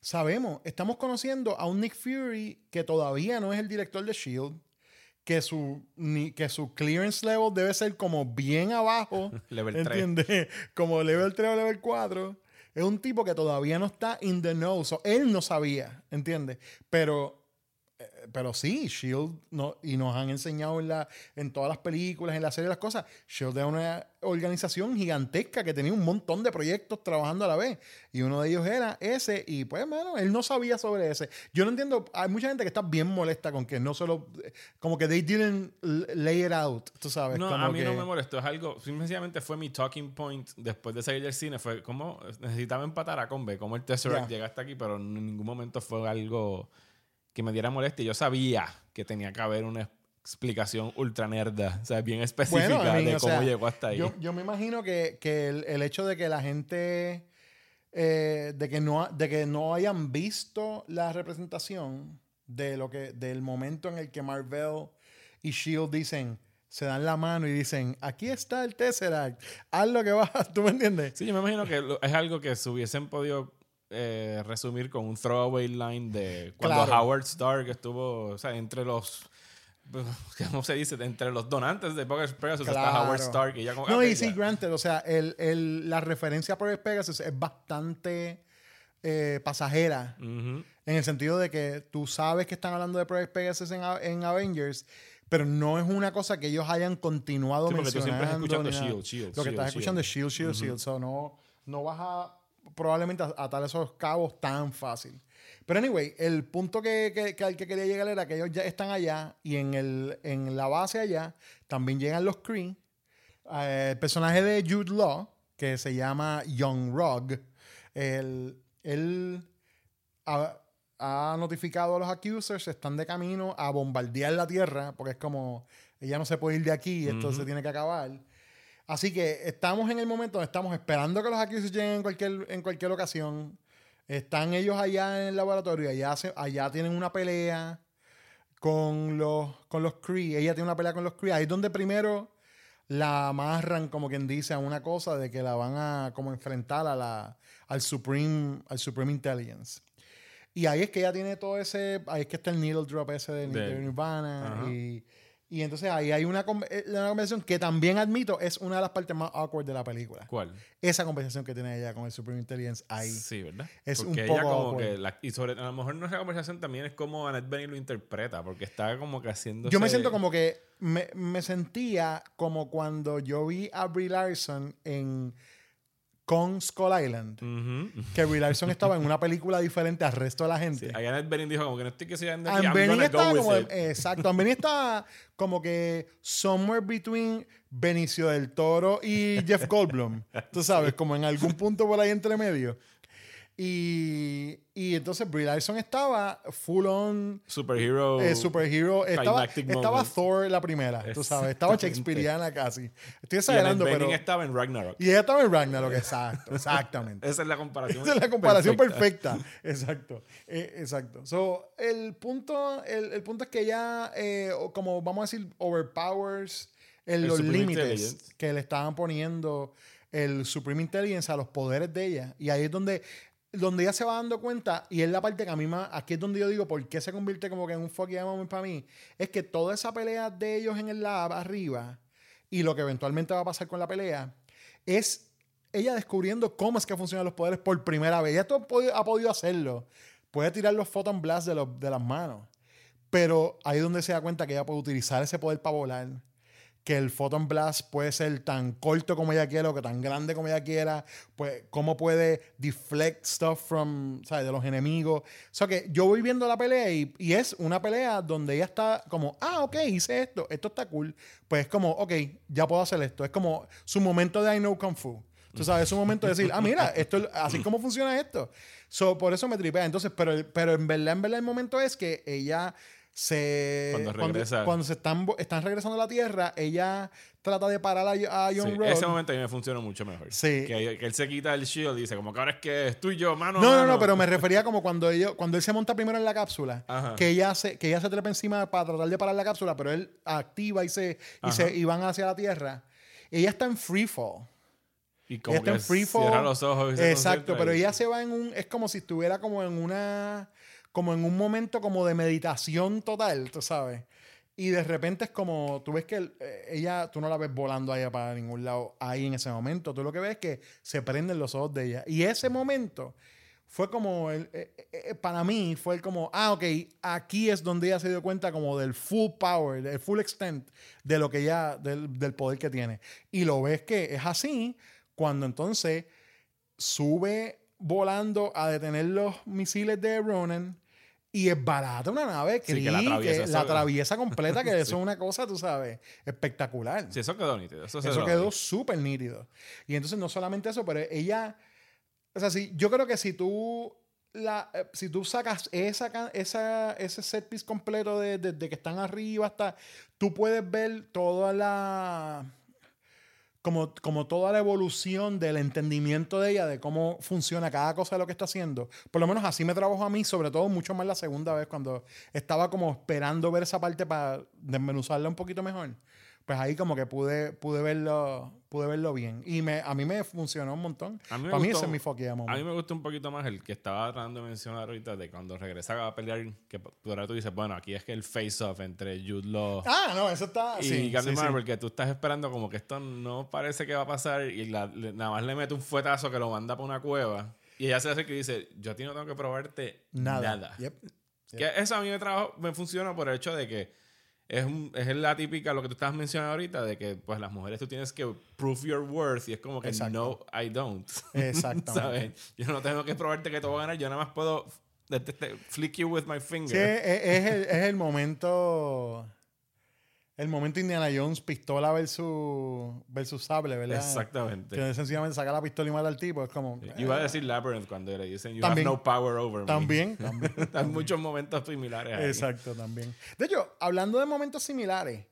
sabemos, estamos conociendo a un Nick Fury que todavía no es el director de Shield. Que su, ni, que su clearance level debe ser como bien abajo. Level 3. ¿Entiendes? Como level 3 o level 4. Es un tipo que todavía no está in the know. So, él no sabía, ¿entiendes? Pero, pero sí, Shield, no, y nos han enseñado en, la, en todas las películas, en la serie, las cosas. Shield es una organización gigantesca que tenía un montón de proyectos trabajando a la vez. Y uno de ellos era ese. Y pues, hermano, él no sabía sobre ese. Yo no entiendo. Hay mucha gente que está bien molesta con que no solo. Como que they didn't lay it out, tú sabes. No, como a mí no que- me molestó. Es algo, sencillamente fue mi talking point después de salir del cine. Fue como necesitaba empatar a Combe, como el Tesseract Ya. llega hasta aquí, pero en ningún momento fue algo que me diera molestia. Yo sabía que tenía que haber una explicación ultra nerda, o sea, bien específica Bueno, de cómo sea, llegó hasta ahí. Yo, yo me imagino que, que el, el hecho de que la gente eh, de, que no, de que no hayan visto la representación de lo que, del momento en el que Marvel y Shield dicen, se dan la mano y dicen, aquí está el Tesseract, haz lo que vas, ¿tú me entiendes? Sí, yo me imagino que es algo que se hubiesen podido eh, resumir con un throwaway line de cuando Claro. Howard Stark estuvo, o sea, entre los, ¿cómo se dice? Entre los donantes de Poker Pegasus está Claro. Howard Stark y ya como... No, y sí, granted, o sea, el, el- la referencia a Project Pegasus es bastante eh, pasajera. Ujú. En el sentido de que tú sabes que están hablando de Project Pegasus en, en Avengers, pero no es una cosa que ellos hayan continuado Sí, porque tú siempre estás mencionando. escuchando. Shield, Shield, Lo que Shield, estás escuchando es Shield. Shield, Shield, Shield. So no, no vas a probablemente a- atar esos cabos tan fácil. Pero anyway, el punto que, que- que al que quería llegar era que ellos ya están allá y en, el, en la base allá también llegan los Kree. Eh, el personaje de Jude Law, que se llama Young Rog, él, él ha, ha notificado a los accusers, están de camino a bombardear la Tierra, porque es como, ella no se puede ir de aquí, esto se tiene que acabar. Así que estamos en el momento donde estamos esperando que los accusers lleguen en cualquier, en cualquier ocasión. Están ellos allá en el laboratorio, allá, se- allá tienen una pelea con los, con los Kree. Ella tiene una pelea con los Kree. Ahí es donde primero la amarran, como quien dice, a una cosa de que la van a como enfrentar a la, al, Supreme, al Supreme Intelligence. Y ahí es que ella tiene todo ese, ahí es que está el needle drop ese de, De- Nirvana. Ajá. Y, y entonces ahí hay una, con- eh, una conversación que también admito es una de las partes más awkward de la película. ¿Cuál? Esa conversación que tiene ella con el Supreme Intelligence ahí. Sí, ¿verdad? Es porque un ella poco como awkward. que... la- y sobre... A lo mejor nuestra conversación también es como Annette Bening lo interpreta, porque está como que haciendo... Yo me siento como que me, me sentía como cuando yo vi a Brie Larson en Con Skull Island. Que Brie Larson estaba en una película diferente al resto de la gente. Ahí Annette Bening dijo como que no estoy que sea de aquí, I'm gonna estaba go como, with it. exacto, Bening estaba como que somewhere between Benicio del Toro y Jeff Goldblum, tú sabes, como en algún punto por ahí entre medio. Y, y entonces Brie Larson estaba full on Superhero... eh, superhero. Estaba, estaba. Thor la primera, tú sabes. Estaba Exactamente. Shakespeareana casi. Estoy y exagerando, Bening pero... estaba en Ragnarok. Y ella estaba en Ragnarok, exacto, exactamente. Esa es la comparación. Esa es la comparación perfecta. perfecta. Exacto. Eh, exacto. So, el punto, el, el punto es que ella, eh, como vamos a decir, overpowers en El los límites que le estaban poniendo el Supreme Intelligence a los poderes de ella. Y ahí es donde, donde ella se va dando cuenta, y es la parte que a mí más, aquí es donde yo digo, ¿por qué se convierte como que en un fucking moment para mí? Es que toda esa pelea de ellos en el lab arriba, y lo que eventualmente va a pasar con la pelea, es ella descubriendo cómo es que funcionan los poderes por primera vez. Ella esto ha podido, ha podido hacerlo. Puede tirar los photon blasts de, de las manos. Pero ahí es donde se da cuenta que ella puede utilizar ese poder para volar. Que el photon blast puede ser tan corto como ella quiera o que tan grande como ella quiera. Pues cómo puede deflect stuff from, ¿sabes? de los enemigos. O sea que yo voy viendo la pelea y, y es una pelea donde ella está como, ah, ok, hice esto, esto está cool. Pues es como, ok, ya puedo hacer esto. Es como su momento de I know Kung Fu. Tú sabes, es un momento de decir, ah, mira, esto, es- así como funciona esto. So, por eso me tripea. Entonces, pero, pero en verdad, en verdad, el momento es que ella se. Cuando regresa. Cuando, se están, están regresando a la Tierra, ella trata de parar a, a Sí, John Road. ese momento a mí me funcionó mucho mejor. Sí. Que, que él se quita el shield y dice, como que ahora es que es tú y yo, mano. No, no, mano. no, pero me refería como cuando ellos, cuando él se monta primero en la cápsula, Ajá. que ella se, que ella se trepa encima para tratar de parar la cápsula, pero él activa y se, y se y van hacia la Tierra. Ella está en free fall. Y como Ella está que en free fall. cierra los ojos y se Exacto, pero y- ella se va en un. Es como si estuviera como en una. Como en un momento como de meditación total, tú sabes. Y de repente es como. Tú ves que eh, ella. Tú no la ves volando allá para ningún lado ahí en ese momento. Tú lo que ves es que se prenden los ojos de ella. Y ese momento fue como. El, eh, eh, eh, para mí fue el como. Ah, ok. Aquí es donde ella se dio cuenta como del full power, del full extent de lo que ella. del, del poder que tiene. Y lo ves que es así cuando entonces sube volando a detener los misiles de Ronan y es barata una nave Sí, que la que atraviesa, la atraviesa completa, que eso es una cosa, tú sabes, espectacular. Sí, eso quedó nítido. Eso, quedó súper nítido. Y entonces no solamente eso, pero ella, o sea, si, yo creo que si tú, la, eh, si tú sacas esa, esa, ese set piece completo de, de- de que están arriba hasta, tú puedes ver toda la como, como toda la evolución del entendimiento de ella, de cómo funciona cada cosa de lo que está haciendo. Por lo menos así me trabajó a mí, sobre todo mucho más la segunda vez, cuando estaba como esperando ver esa parte para desmenuzarla un poquito mejor pues ahí como que pude, pude verlo, pude verlo bien. Y me, a mí me funcionó un montón. A mí Para mí ese es mi A mí me gustó un poquito más el que estaba tratando de mencionar ahorita de cuando regresa a pelear, que ahora tú dices, bueno, aquí es que el face-off entre Jude Law ah, no, eso está, y sí, Captain Marvel, que tú estás esperando como que esto no parece que va a pasar y nada más le mete un fuetazo que lo manda para una cueva. Y ella se hace que dice, yo a ti no tengo que probarte nada. Que eso a mí me, trabajo, me funciona por el hecho de que es, es la típica, lo que tú estabas mencionando ahorita, de que pues las mujeres tú tienes que prove your worth y es como que no, I don't. Exactamente. Yo no tengo que probarte que te voy a ganar, yo nada más puedo flick you with my finger. Sí, es, el, es el momento el momento Indiana Jones, pistola versus, versus sable, ¿verdad? Exactamente. Que sencillamente saca la pistola y mata al tipo. Es como. Yo iba a decir Labyrinth cuando le dicen You have no power over me. También, también. Hay muchos momentos similares. Exacto, también. De hecho, hablando de momentos similares,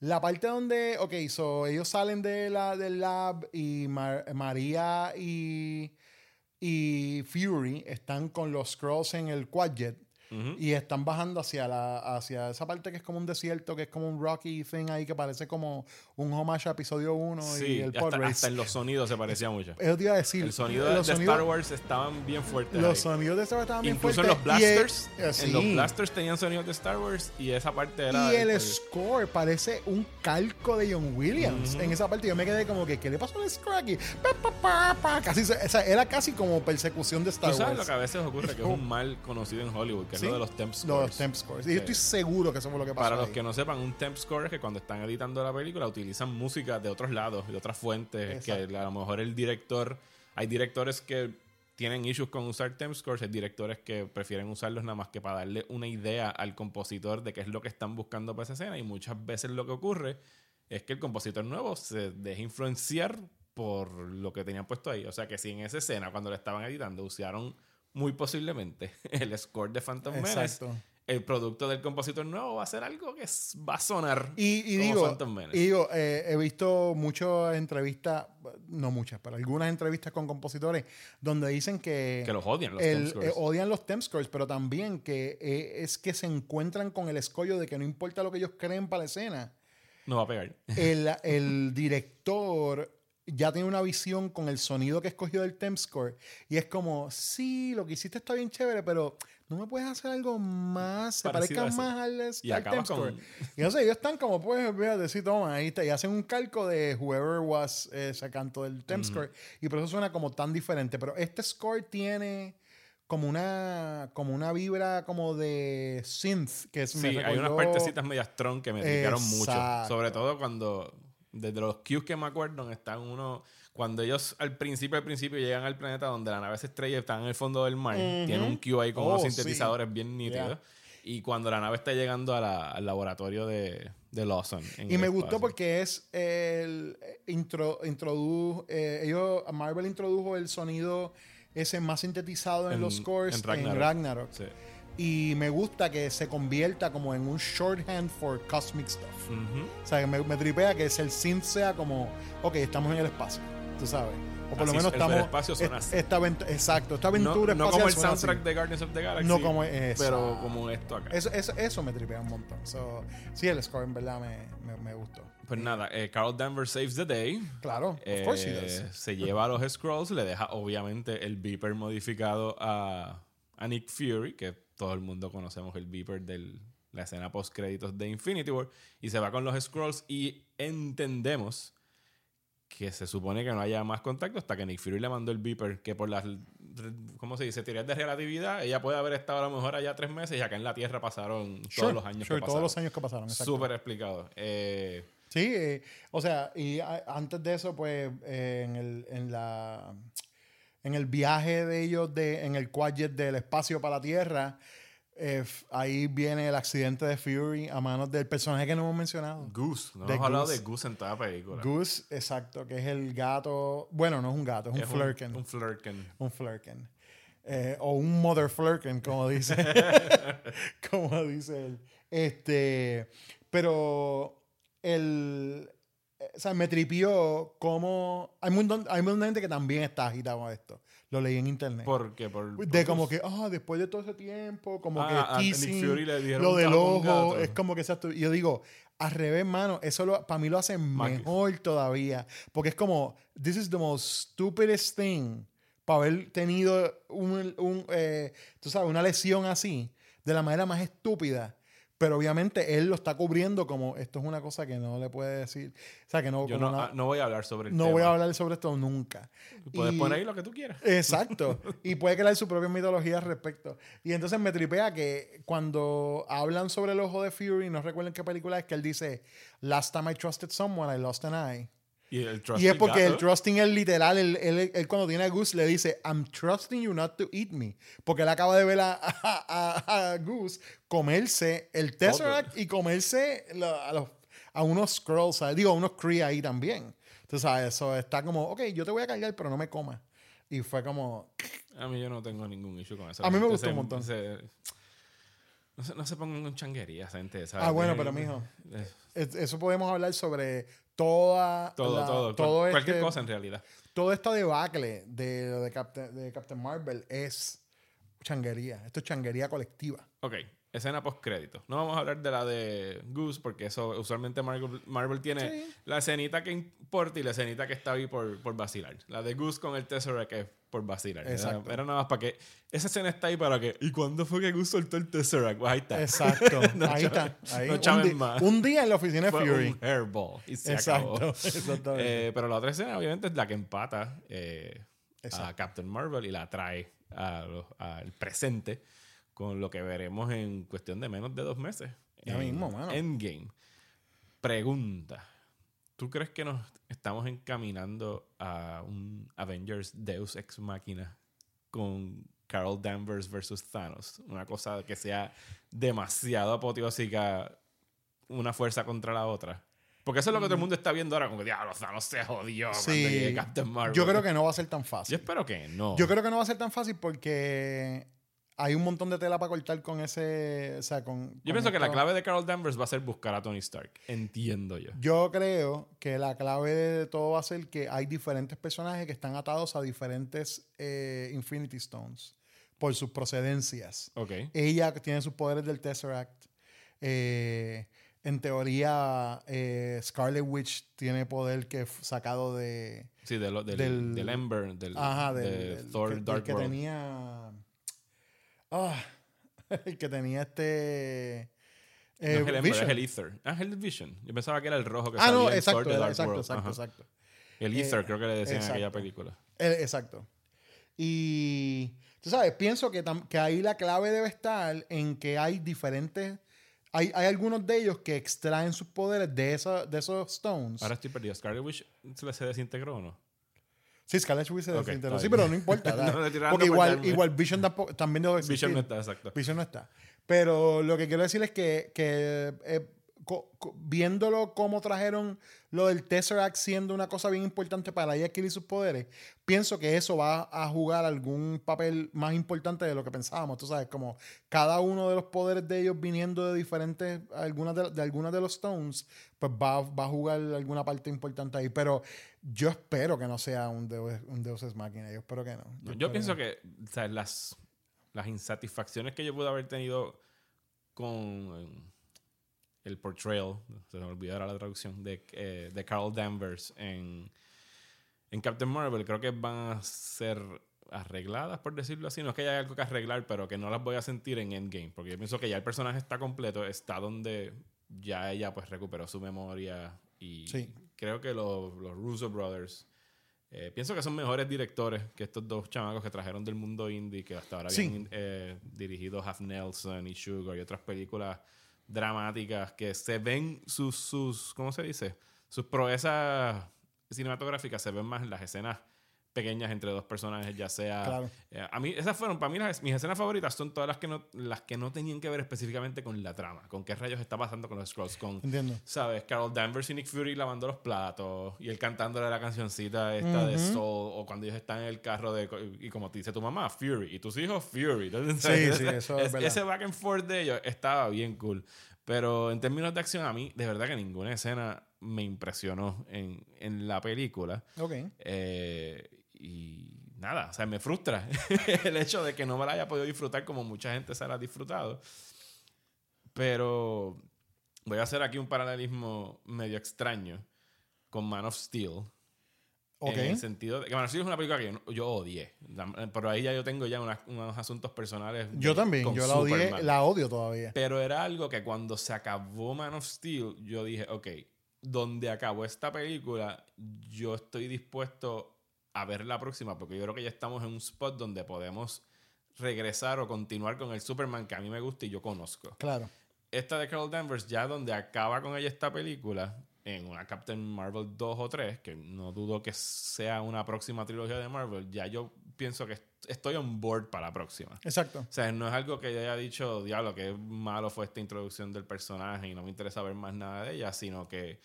la parte donde. Ok, so ellos salen de la, del lab y María y, y Fury están con los Scrolls en el Quadjet y están bajando hacia, la, hacia esa parte que es como un desierto, que es como un rocky thing ahí que parece como un homage a episodio 1 y el hasta, hasta, en los sonidos se parecía mucho. Eso te iba a decir. El sonido de, Star Wars estaban bien fuertes. Los sonidos de Star Wars estaban bien fuertes. Incluso en los blasters. Eh, en los blasters tenían sonidos de Star Wars y esa parte era. Y el score parece un calco de John Williams. En esa parte yo me quedé como que, ¿qué le pasó al score aquí? Casi, o sea, era casi como persecución de Star Wars. ¿Tú sabes lo que a veces ocurre? Que es un mal conocido en Hollywood, que es lo de los temp scores. Los temp scores. Y yo estoy seguro que eso fue lo que pasó. Para los que no sepan, un temp score es que cuando están editando la película utilizan música de otros lados, de otras fuentes, que a lo mejor el director, hay directores que tienen issues con usar temp scores, hay directores que prefieren usarlos nada más que para darle una idea al compositor de qué es lo que están buscando para esa escena y muchas veces lo que ocurre es que el compositor nuevo se deja influenciar por lo que tenían puesto ahí. O sea que si en esa escena, cuando lo estaban editando, usaron muy posiblemente el score de Phantom Menace, el producto del compositor nuevo va a ser algo que va a sonar y, digo, Y digo, eh, he visto muchas entrevistas, no muchas, pero algunas entrevistas con compositores donde dicen que... Que los odian los scores. Eh, odian los temp scores, pero también que eh, es que se encuentran con el escollo de que no importa lo que ellos creen para la escena. No va a pegar. El, el director ya tiene una visión con el sonido que escogió del temp score y es como, sí, lo que hiciste está bien chévere, pero no me puedes hacer algo más, se parezca más al, y temp score. Y no sé, ellos están como, pues, fíjate, sí, toma, ahí está, y hacen un calco de whoever was ese canto del temp score y por eso suena como tan diferente, pero este score tiene como una como una vibra como de synth que es sí hay unas partecitas medias strong que me trigaron mucho sobre todo cuando desde los cues que me acuerdo, están uno. Cuando ellos al principio, al principio llegan al planeta donde la nave se estrella están en el fondo del mar, tiene un cue ahí con unos oh, sintetizadores bien nítidos. Y cuando la nave está llegando al laboratorio de, de Lawson. y me gustó porque es el intro, introdujo, eh, ellos, Marvel introdujo el sonido ese más sintetizado en, los scores en Ragnarok. Ragnarok. Sí. Y me gusta que se convierta como en un shorthand for cosmic stuff. O sea, me, me, tripea que es el synth sea como, ok, estamos en el espacio, tú sabes. O por lo menos estamos. El espacio suena Esta, exacto, esta aventura no, no como el soundtrack de Guardians of the Galaxy. No como es. Pero como esto acá. Eso, eso, eso me tripea un montón. So, sí, el score en verdad me, me, gustó. Pues nada, eh, Carl Danvers saves the day. Claro, of course he does. Eh, se lleva a los Scrolls, le deja obviamente el beeper modificado a, a Nick Fury, que todo el mundo conocemos el beeper de la escena post créditos de Infinity War y se va con los scrolls y entendemos que se supone que no haya más contacto hasta que Nick Fury le mandó el beeper que por las ¿cómo se dice? teorías de relatividad ella puede haber estado a lo mejor allá tres meses y acá en la Tierra pasaron todos los años que pasaron todos los años que pasaron súper explicado. Eh, sí eh, o sea y antes de eso pues eh, en, el, en la en el viaje de ellos de, en el quadjet del espacio para la Tierra, eh, ahí viene el accidente de Fury a manos del personaje que no hemos mencionado. Goose. No hemos hablado de Goose en toda la película. Goose, exacto, que es el gato. Bueno, no es un gato, es, un flurken. Un, flurken. Un flurken. Eh, o un mother flurken, como dice. como dice él. Este. Pero el o sea, me tripió como... Hay un montón, hay montón de gente que también está agitado con esto. Lo leí en internet. ¿Por qué? Por, por de como que, ah, después de todo ese tiempo, como Ah, que a kissing, Fury le dijeron lo del ojo, es como que exacto. Y yo digo, al revés, mano, eso para mí lo hace Más- mejor todavía. Porque es como, this is the most stupidest thing para haber tenido un, un, eh, tú sabes, una lesión así, de la manera más estúpida. Pero obviamente él lo está cubriendo como esto es una cosa que no le puede decir. O sea, que no, Yo no, una- ah, no voy a hablar sobre el no tema. voy a hablar sobre esto nunca. Puedes Y- poner ahí lo que tú quieras. Exacto. y puede crear su propia mitología al respecto. Y entonces me tripea que cuando hablan sobre el ojo de Fury, no recuerden qué película es, que él dice, Last time I trusted someone, I lost an eye. Y, el y es porque el gato, trusting es literal. Él, él- él cuando tiene a Goose le dice, I'm trusting you not to eat me. Porque él acaba de ver a, a- a- a Goose comerse el Tesseract y comerse a, los, a unos Skrulls, ¿sabes? digo, a unos Kree ahí también. Tú sabes, eso está como, ok, yo te voy a cargar, pero no me comas. Y fue como, A mí yo no tengo ningún issue con eso. A mí me gustó un montón. ese- no, se, no se pongan con changuerías, gente. ¿sabes? Ah, bueno, pero, mijo. Es- Eso podemos hablar sobre toda todo, la- todo. todo cual- cualquier este- cosa en realidad. todo esta debacle de, de, Captain, de Captain Marvel es changuería. Esto es changuería colectiva. Ok, escena post crédito. No vamos a hablar de la de Goose porque eso usualmente Marvel, Marvel tiene Sí. la escenita que importa y la escenita que está ahí por, por vacilar. La de Goose con el Tesseract es por vacilar. Era- Exacto. Era, nada más para que esa escena está ahí para que ¿y cuándo fue que Goose soltó el Tesseract? Pues ahí está. Exacto. No ahí chaven- está. Ahí. no un, más. un día en la oficina de Fury. un hairball y se Exacto. acabó. Exactamente. Eh, pero la otra escena, obviamente, es la que empata eh, a. Captain Marvel y la trae al presente con lo que veremos en cuestión de menos de dos meses. Ya en mismo, mano. Endgame. Pregunta. ¿Tú crees que nos estamos encaminando a un Avengers Deus Ex Machina con Carol Danvers versus Thanos? Una cosa que sea demasiado apoteósica una fuerza contra la otra. Porque eso es lo que todo el mundo está viendo ahora, como que diablo, Thanos se jodió cuando Sí. llegue Captain Marvel. Yo creo que no va a ser tan Yo fácil. espero que no. Yo creo que no va a ser tan fácil porque hay un montón de tela para cortar con ese. O sea, con. Yo con pienso que la clave de Carol Danvers va a ser buscar a Tony Stark. Entiendo yo. Yo creo que la clave de todo va a ser que hay diferentes personajes que están atados a diferentes eh, Infinity Stones por sus procedencias. Ok. Ella tiene sus poderes del Tesseract. Eh, en teoría, eh, Scarlet Witch tiene poder que sacado de. Sí, de lo- del, Del- del Ember, del, Ajá, Thor que, del Dark que World. tenía. Ah, el que tenía este. No eh, es el Ember, es el Ether. Ah, es el Vision. Yo pensaba que era el rojo que Ah, salía no, en exacto, Dark exacto, World. exacto, exacto. El Ether, Eh, creo que le decían en aquella película. Eh, exacto. Y tú sabes, pienso que, que ahí la clave debe estar en que hay diferentes. Hay, hay algunos de ellos que extraen sus poderes de, esa- de esos stones. Ahora estoy perdido. ¿Scarlet Witch se desintegró o no? Sí, Scarlet Witch se Ok, desintegró. está Sí, pero no importa. No, Porque por igual, igual Vision tampoco- también debe existir. Vision no está, exacto. Vision no está. Pero lo que quiero decir es que, que, eh, co- co- viéndolo cómo trajeron lo del Tesseract siendo una cosa bien importante para ella adquirir sus poderes, pienso que eso va a jugar algún papel más importante de lo que pensábamos. Tú sabes, como cada uno de los poderes de ellos viniendo de diferentes, algunas de, de algunas de los Stones, pues va, va a jugar alguna parte importante ahí. Pero yo espero que no sea un Deus, un Deus Ex Machina. Yo espero que no. Yo, pienso que o sea, las, las insatisfacciones que yo pude haber tenido con el portrayal, se me olvidó ahora la traducción, de, eh, de Carol Danvers en, en Captain Marvel, creo que van a ser arregladas, por decirlo así. No es que haya algo que arreglar, pero que no las voy a sentir en Endgame, porque yo pienso que ya el personaje está completo, está donde ya ella pues recuperó su memoria y Sí. creo que los, los Russo Brothers eh, pienso que son mejores directores que estos dos chamacos que trajeron del mundo indie, que hasta ahora Sí. habían eh, dirigido Half Nelson y Sugar y otras películas dramáticas que se ven sus, sus ¿cómo se dice? Sus proezas cinematográficas se ven más en las escenas pequeñas entre dos personajes, ya sea... Claro. eh, a mí, esas fueron, para mí, las- mis escenas favoritas son todas las que, no, las que no tenían que ver específicamente con la trama, con qué rayos está pasando con los Scrolls, con Entiendo. ¿Sabes? Carol Danvers y Nick Fury lavando los platos y él cantándole la cancioncita esta de Ujú. Soul o cuando ellos están en el carro de, y como te dice tu mamá, Fury y tus hijos, Fury. Entonces, Sí, ¿sabes? sí, eso es Es- verdad. ese back and forth de ellos estaba bien cool. Pero en términos de acción, a mí, de verdad que ninguna escena me impresionó en, en la película. Ok. Eh, y nada, o sea, me frustra el hecho de que no me la haya podido disfrutar como mucha gente se la ha disfrutado. Pero voy a hacer aquí un paralelismo medio extraño con Man of Steel. Ok. En el sentido de que Man of Steel es una película que yo, yo odié. Pero ahí ya yo tengo ya unas- unos asuntos personales. Yo también, con yo la odié, la odio todavía. Pero era algo que cuando se acabó Man of Steel, yo dije, ok, donde acabó esta película, yo estoy dispuesto a ver la próxima, porque yo creo que ya estamos en un spot donde podemos regresar o continuar con el Superman que a mí me gusta y yo conozco. Claro. Esta de Carol Danvers, ya donde acaba con ella esta película, en una Captain Marvel 2 o 3, que no dudo que sea una próxima trilogía de Marvel, ya yo pienso que est- estoy on board para la próxima. Exacto. O sea, no es algo que yo haya dicho, diablo, que malo fue esta introducción del personaje y no me interesa ver más nada de ella, sino que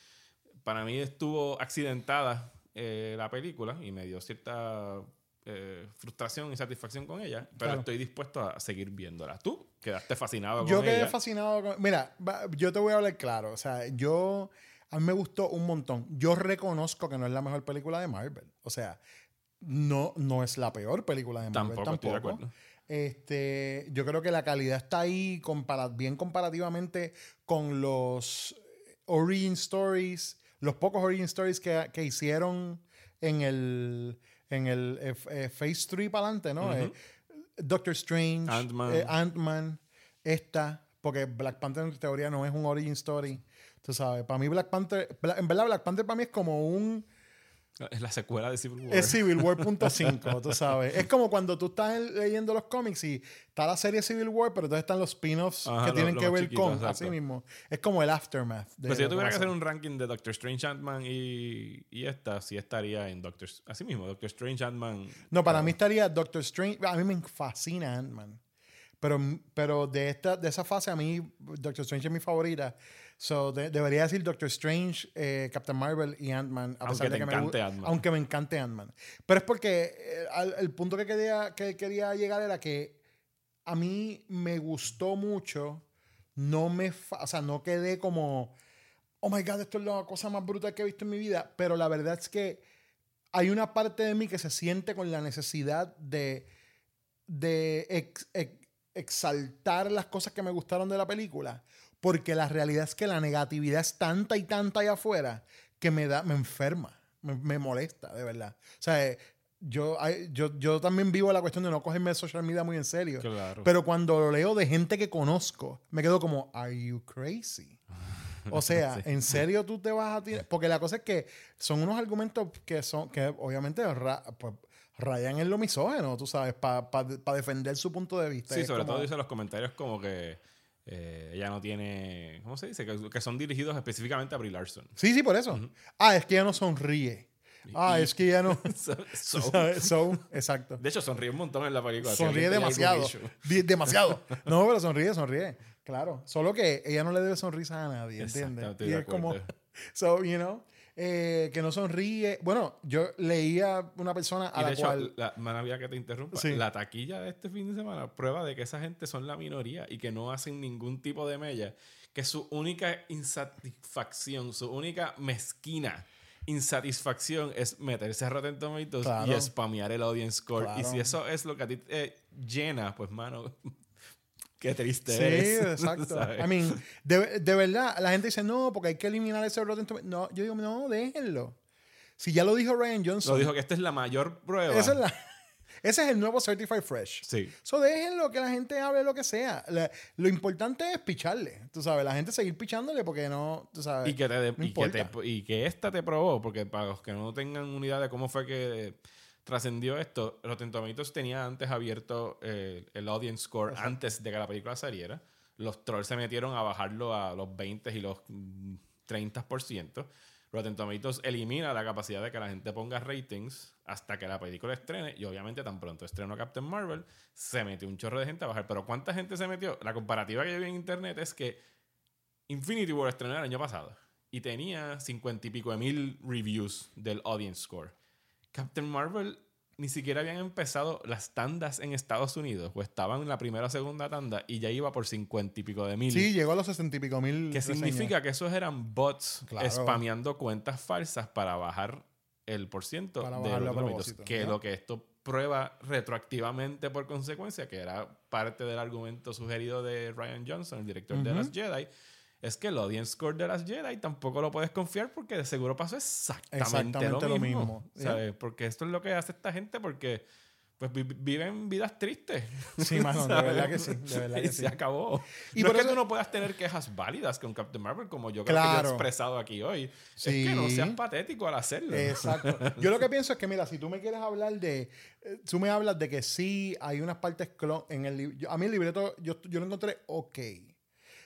para mí estuvo accidentada eh, la película y me dio cierta eh, frustración y satisfacción con ella, pero Claro. estoy dispuesto a seguir viéndola. Tú quedaste fascinado con Yo quedé ella. fascinado con... Mira, yo te voy a hablar claro. O sea, yo... A mí me gustó un montón. Yo reconozco que no es la mejor película de Marvel. O sea, no, no es la peor película de Marvel Tampoco, tampoco. estoy de acuerdo. Este, yo creo que la calidad está ahí compara- bien comparativamente con los origin stories, los pocos origin stories que, que hicieron en el, en el eh, eh, Phase 3 para adelante, ¿no? Eh, Doctor Strange, Ant-Man. eh, Ant-Man, esta, porque Black Panther en teoría no es un origin story. Tú sabes, para mí Black Panther, en verdad Black Panther para mí es como un Es la secuela de Civil War. es Civil War punto .5, tú sabes. Es como cuando tú estás leyendo los cómics y está la serie Civil War, pero entonces están los spin-offs que tienen lo que ver chiquito, con, exacto. así mismo. Es como el aftermath. de Pues si yo tuviera que hacer un ranking de Doctor Strange, Ant-Man y, y esta, sí estaría en Doctor... Así mismo, Doctor Strange, Ant-Man... No, para mí estaría Doctor Strange. A mí me fascina Ant-Man. Pero, pero de, esta, de esa fase, a mí Doctor Strange es mi favorita. So, de- debería decir Doctor Strange, eh, Captain Marvel y Ant-Man. a Aunque de que me encante Ant-Man. Aunque me encante Ant-Man. Pero es porque eh, al- el punto que quería, que quería llegar era que a mí me gustó mucho. No me... O sea, no quedé como... Oh my God, esto es la cosa más brutal que he visto en mi vida. Pero la verdad es que hay una parte de mí que se siente con la necesidad de, de ex- ex- exaltar las cosas que me gustaron de la película, porque la realidad es que la negatividad es tanta y tanta allá afuera que me da, me enferma, me, me molesta, de verdad. O sea, eh, yo, yo, yo también vivo la cuestión de no cogerme el social media muy en serio. Claro. Pero cuando lo leo de gente que conozco, me quedo como, ¿Are you crazy? O sea, ¿en serio tú te vas a tirar? Porque la cosa es que son unos argumentos que son, que obviamente ra- pues, rayan en lo misógeno, tú sabes, para defender su punto de vista. Sí, Es sobre como- todo dice los comentarios como que eh, ella no tiene... ¿Cómo se dice? Que, que son dirigidos específicamente a Brie Larson. Sí, sí, por eso. Ah, es que ella no sonríe. Ah, Y- es que ella no... So- so- so, exacto. de hecho, sonríe un montón en la película. Sonríe demasiado. Demasiado. No, pero sonríe, sonríe. Claro. Solo que ella no le debe sonrisas a nadie, ¿entiendes? Y es como. So, you know. Eh, que no sonríe. Bueno, yo leía una persona a Y la de hecho, cual. la, maravilla que te interrumpa, Sí. la taquilla de este fin de semana prueba de que esa gente son la minoría y que no hacen ningún tipo de mella, que su única insatisfacción, su única mezquina insatisfacción es meterse a Rotten Tomatoes Claro. y spamear el audience score. Y si eso es lo que a ti te llena, pues mano, qué triste Sí, eres. exacto. I mean, de, de verdad, la gente dice, no, porque hay que eliminar ese Rotten Tomatoes". No, yo digo, no, déjenlo. Si ya lo dijo Ryan Johnson. Lo dijo que esta es la mayor prueba. esa es la- ese es el nuevo Certified Fresh. Sí. So déjenlo que la gente hable lo que sea. La- lo importante es picharle. Tú sabes, la gente seguir pichándole porque no, tú sabes. Y que, te, no y, que te- y que esta te probó, porque para los que no tengan unidad de cómo fue que trascendió esto, Rotten Tomatoes tenía antes abierto eh, el audience score antes de que la película saliera. Los trolls se metieron a bajarlo a los 20 y los mm, 30%. Rotten Tomatoes elimina la capacidad de que la gente ponga ratings hasta que la película estrene. Y obviamente, tan pronto estrenó Captain Marvel, se metió un chorro de gente a bajar. Pero ¿cuánta gente se metió? La comparativa que yo vi en internet es que Infinity War estrenó el año pasado y tenía cincuenta y pico de mil reviews del audience score. Captain Marvel ni siquiera habían empezado las tandas en Estados Unidos, o estaban en la primera o segunda tanda y ya iba por cincuenta y pico de mil. Sí, llegó a los sesenta y pico mil. Que reseñas. significa que esos eran bots Claro. spameando cuentas falsas para bajar el porciento Para de los Que lo que esto prueba retroactivamente por consecuencia, que era parte del argumento sugerido de Ryan Johnson, el director de. Las Jedi, es que el audience score de Las Jedi tampoco lo puedes confiar porque de seguro pasó exactamente, Exactamente lo lo mismo. mismo, ¿ya? ¿sabes? Porque esto es lo que hace esta gente porque pues vi- viven vidas tristes. Sí, mano, de verdad que sí, de verdad y que se sí. acabó. Y no por es que eso- tú no puedas tener quejas válidas con Captain Marvel, como yo creo que Claro. yo he expresado aquí hoy. Sí. Es que no seas patético al hacerlo. Exacto. Yo lo que pienso es que, mira, si tú me quieres hablar de. eh, Tú me hablas de que sí hay unas partes clon en el libro. A mí el libreto, yo, yo lo encontré ok.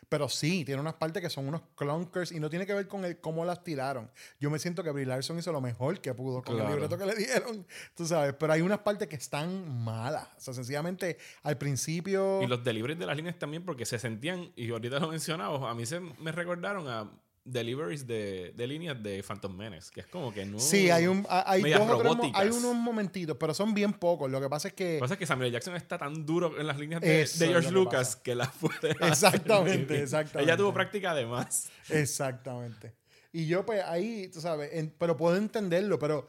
Pero sí, tiene unas partes que son unos clunkers y no tiene que ver con el cómo las tiraron. Yo me siento que Brie Larson hizo lo mejor que pudo con Claro. el libreto que le dieron, tú sabes. Pero hay unas partes que están malas. O sea, sencillamente al principio. Y los deliveries de las líneas también, porque se sentían, y ahorita lo mencionaba, a mí se me recordaron a deliveries de, de líneas de Phantom Menace, que es como que no... Sí, hay, un, hay, medias dos o tres hay unos momentitos, pero son bien pocos. Lo que pasa es que. Lo que pasa es que Samuel. Jackson está tan duro en las líneas de, George que Lucas pasa. que las puede Exactamente, exactamente. Ella tuvo práctica de más. Exactamente. Y yo, pues, ahí, tú sabes, en- pero puedo entenderlo, pero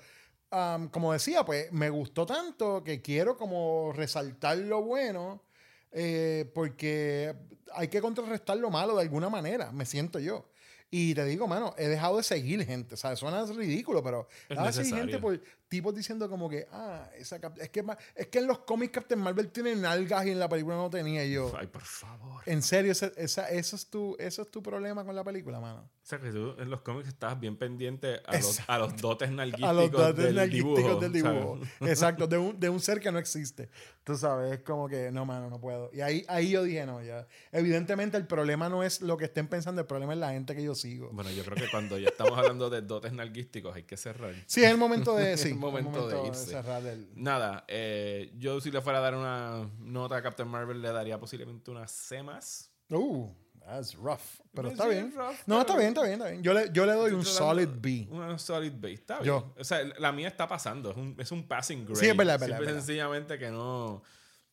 am, como decía, pues, me gustó tanto que quiero como resaltar lo bueno, eh, porque hay que contrarrestar lo malo de alguna manera, me siento yo. Y te digo, mano, he dejado de seguir gente, ¿sabes? Suena ridículo, pero he dejado de seguir gente por tipos diciendo como que, ah, esa cap- es que, es que en los cómics Captain Marvel tiene nalgas y en la película no tenía Y yo. Ay, por favor. En serio, ese- esa, eso, es tu, eso es tu problema con la película, mano. O sea, que tú en los cómics estabas bien pendiente a los, a los dotes nalguísticos a los datos del nalguísticos dibujo. del dibujo. ¿sabes? Exacto, de un, de un ser que no existe. Tú sabes, es como que, no, mano, no puedo. Y ahí, ahí yo dije, no, ya. Evidentemente el problema no es lo que estén pensando, el problema es la gente que yo sigo. Bueno, yo creo que cuando ya estamos hablando de dotes nalguísticos hay que cerrar. Sí, es el momento de, sí, el momento de irse. el... Nada, eh, yo si le fuera a dar una nota a Captain Marvel le daría posiblemente una C más. Uh, that's rough. Pero Sí, está bien. rough, No, pero- está bien, está bien, está bien. Yo le, yo le doy un solid B. Una solid B, está bien. Yo. O sea, la mía está pasando, es un, es un passing grade. Sí, es verdad, verdad, verdad. sencillamente que no...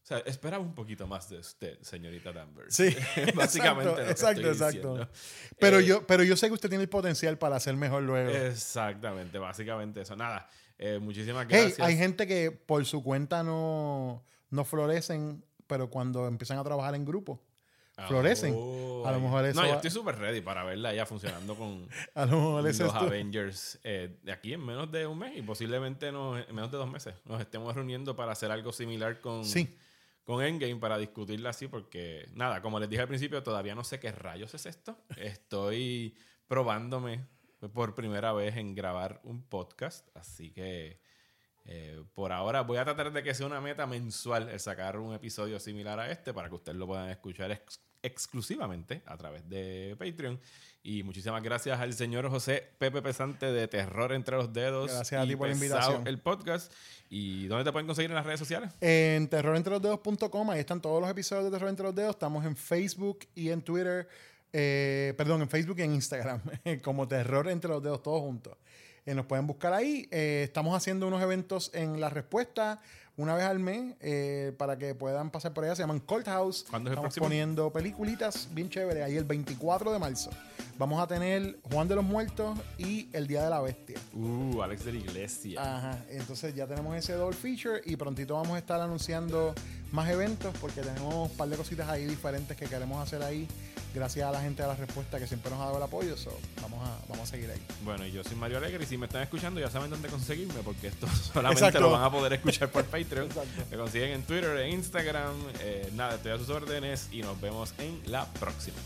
O sea, esperaba un poquito más de usted, señorita Danvers. Sí, Básicamente exacto, lo que exacto, estoy exacto. diciendo. Pero, Eh, yo, pero yo sé que usted tiene el potencial para hacer mejor luego. Exactamente, básicamente eso. Nada, eh, muchísimas Hey, gracias. hay gente que por su cuenta no, no florecen, pero cuando empiezan a trabajar en grupo, florecen. Oh, A lo mejor eso No, yo estoy súper ready para verla ya funcionando con a lo mejor ese los Avengers eh, de aquí en menos de un mes y posiblemente nos- en menos de dos meses nos estemos reuniendo para hacer algo similar con, Sí. con Endgame para discutirla así porque nada, como les dije al principio, todavía no sé qué rayos es esto. Estoy probándome por primera vez en grabar un podcast, así que eh, por ahora voy a tratar de que sea una meta mensual el sacar un episodio similar a este para que ustedes lo puedan escuchar ex- exclusivamente a través de Patreon. Y muchísimas gracias al señor José Pepe Pesante de Terror entre los dedos. Gracias a ti por la invitación. El podcast. ¿Y dónde te pueden conseguir en las redes sociales? En terrorentreLosDedos.com, ahí están todos los episodios de Terror Entre los Dedos. Estamos en Facebook y en Twitter, eh, perdón, en Facebook y en Instagram, como Terror Entre los Dedos, todos juntos. Eh, nos pueden buscar ahí. Eh, estamos haciendo unos eventos en La Respuesta una vez al mes eh, para que puedan pasar por allá. Se llaman Cold House. ¿Cuándo es el Estamos próximo? poniendo peliculitas bien chéveres. Ahí el 24 de marzo. Vamos a tener Juan de los Muertos y El Día de la Bestia. Uh, Alex de la Iglesia. Ajá, entonces ya tenemos ese double feature y prontito vamos a estar anunciando más eventos porque tenemos un par de cositas ahí diferentes que queremos hacer ahí gracias a la gente de la respuesta que siempre nos ha dado el apoyo. So, vamos, a, vamos a seguir ahí. Bueno, yo soy Mario Alegre y si me están escuchando ya saben dónde conseguirme porque esto solamente Exacto. lo van a poder escuchar por Patreon. Exacto. Me consiguen en Twitter, en Instagram. eh, nada, estoy a sus órdenes y nos vemos en la próxima.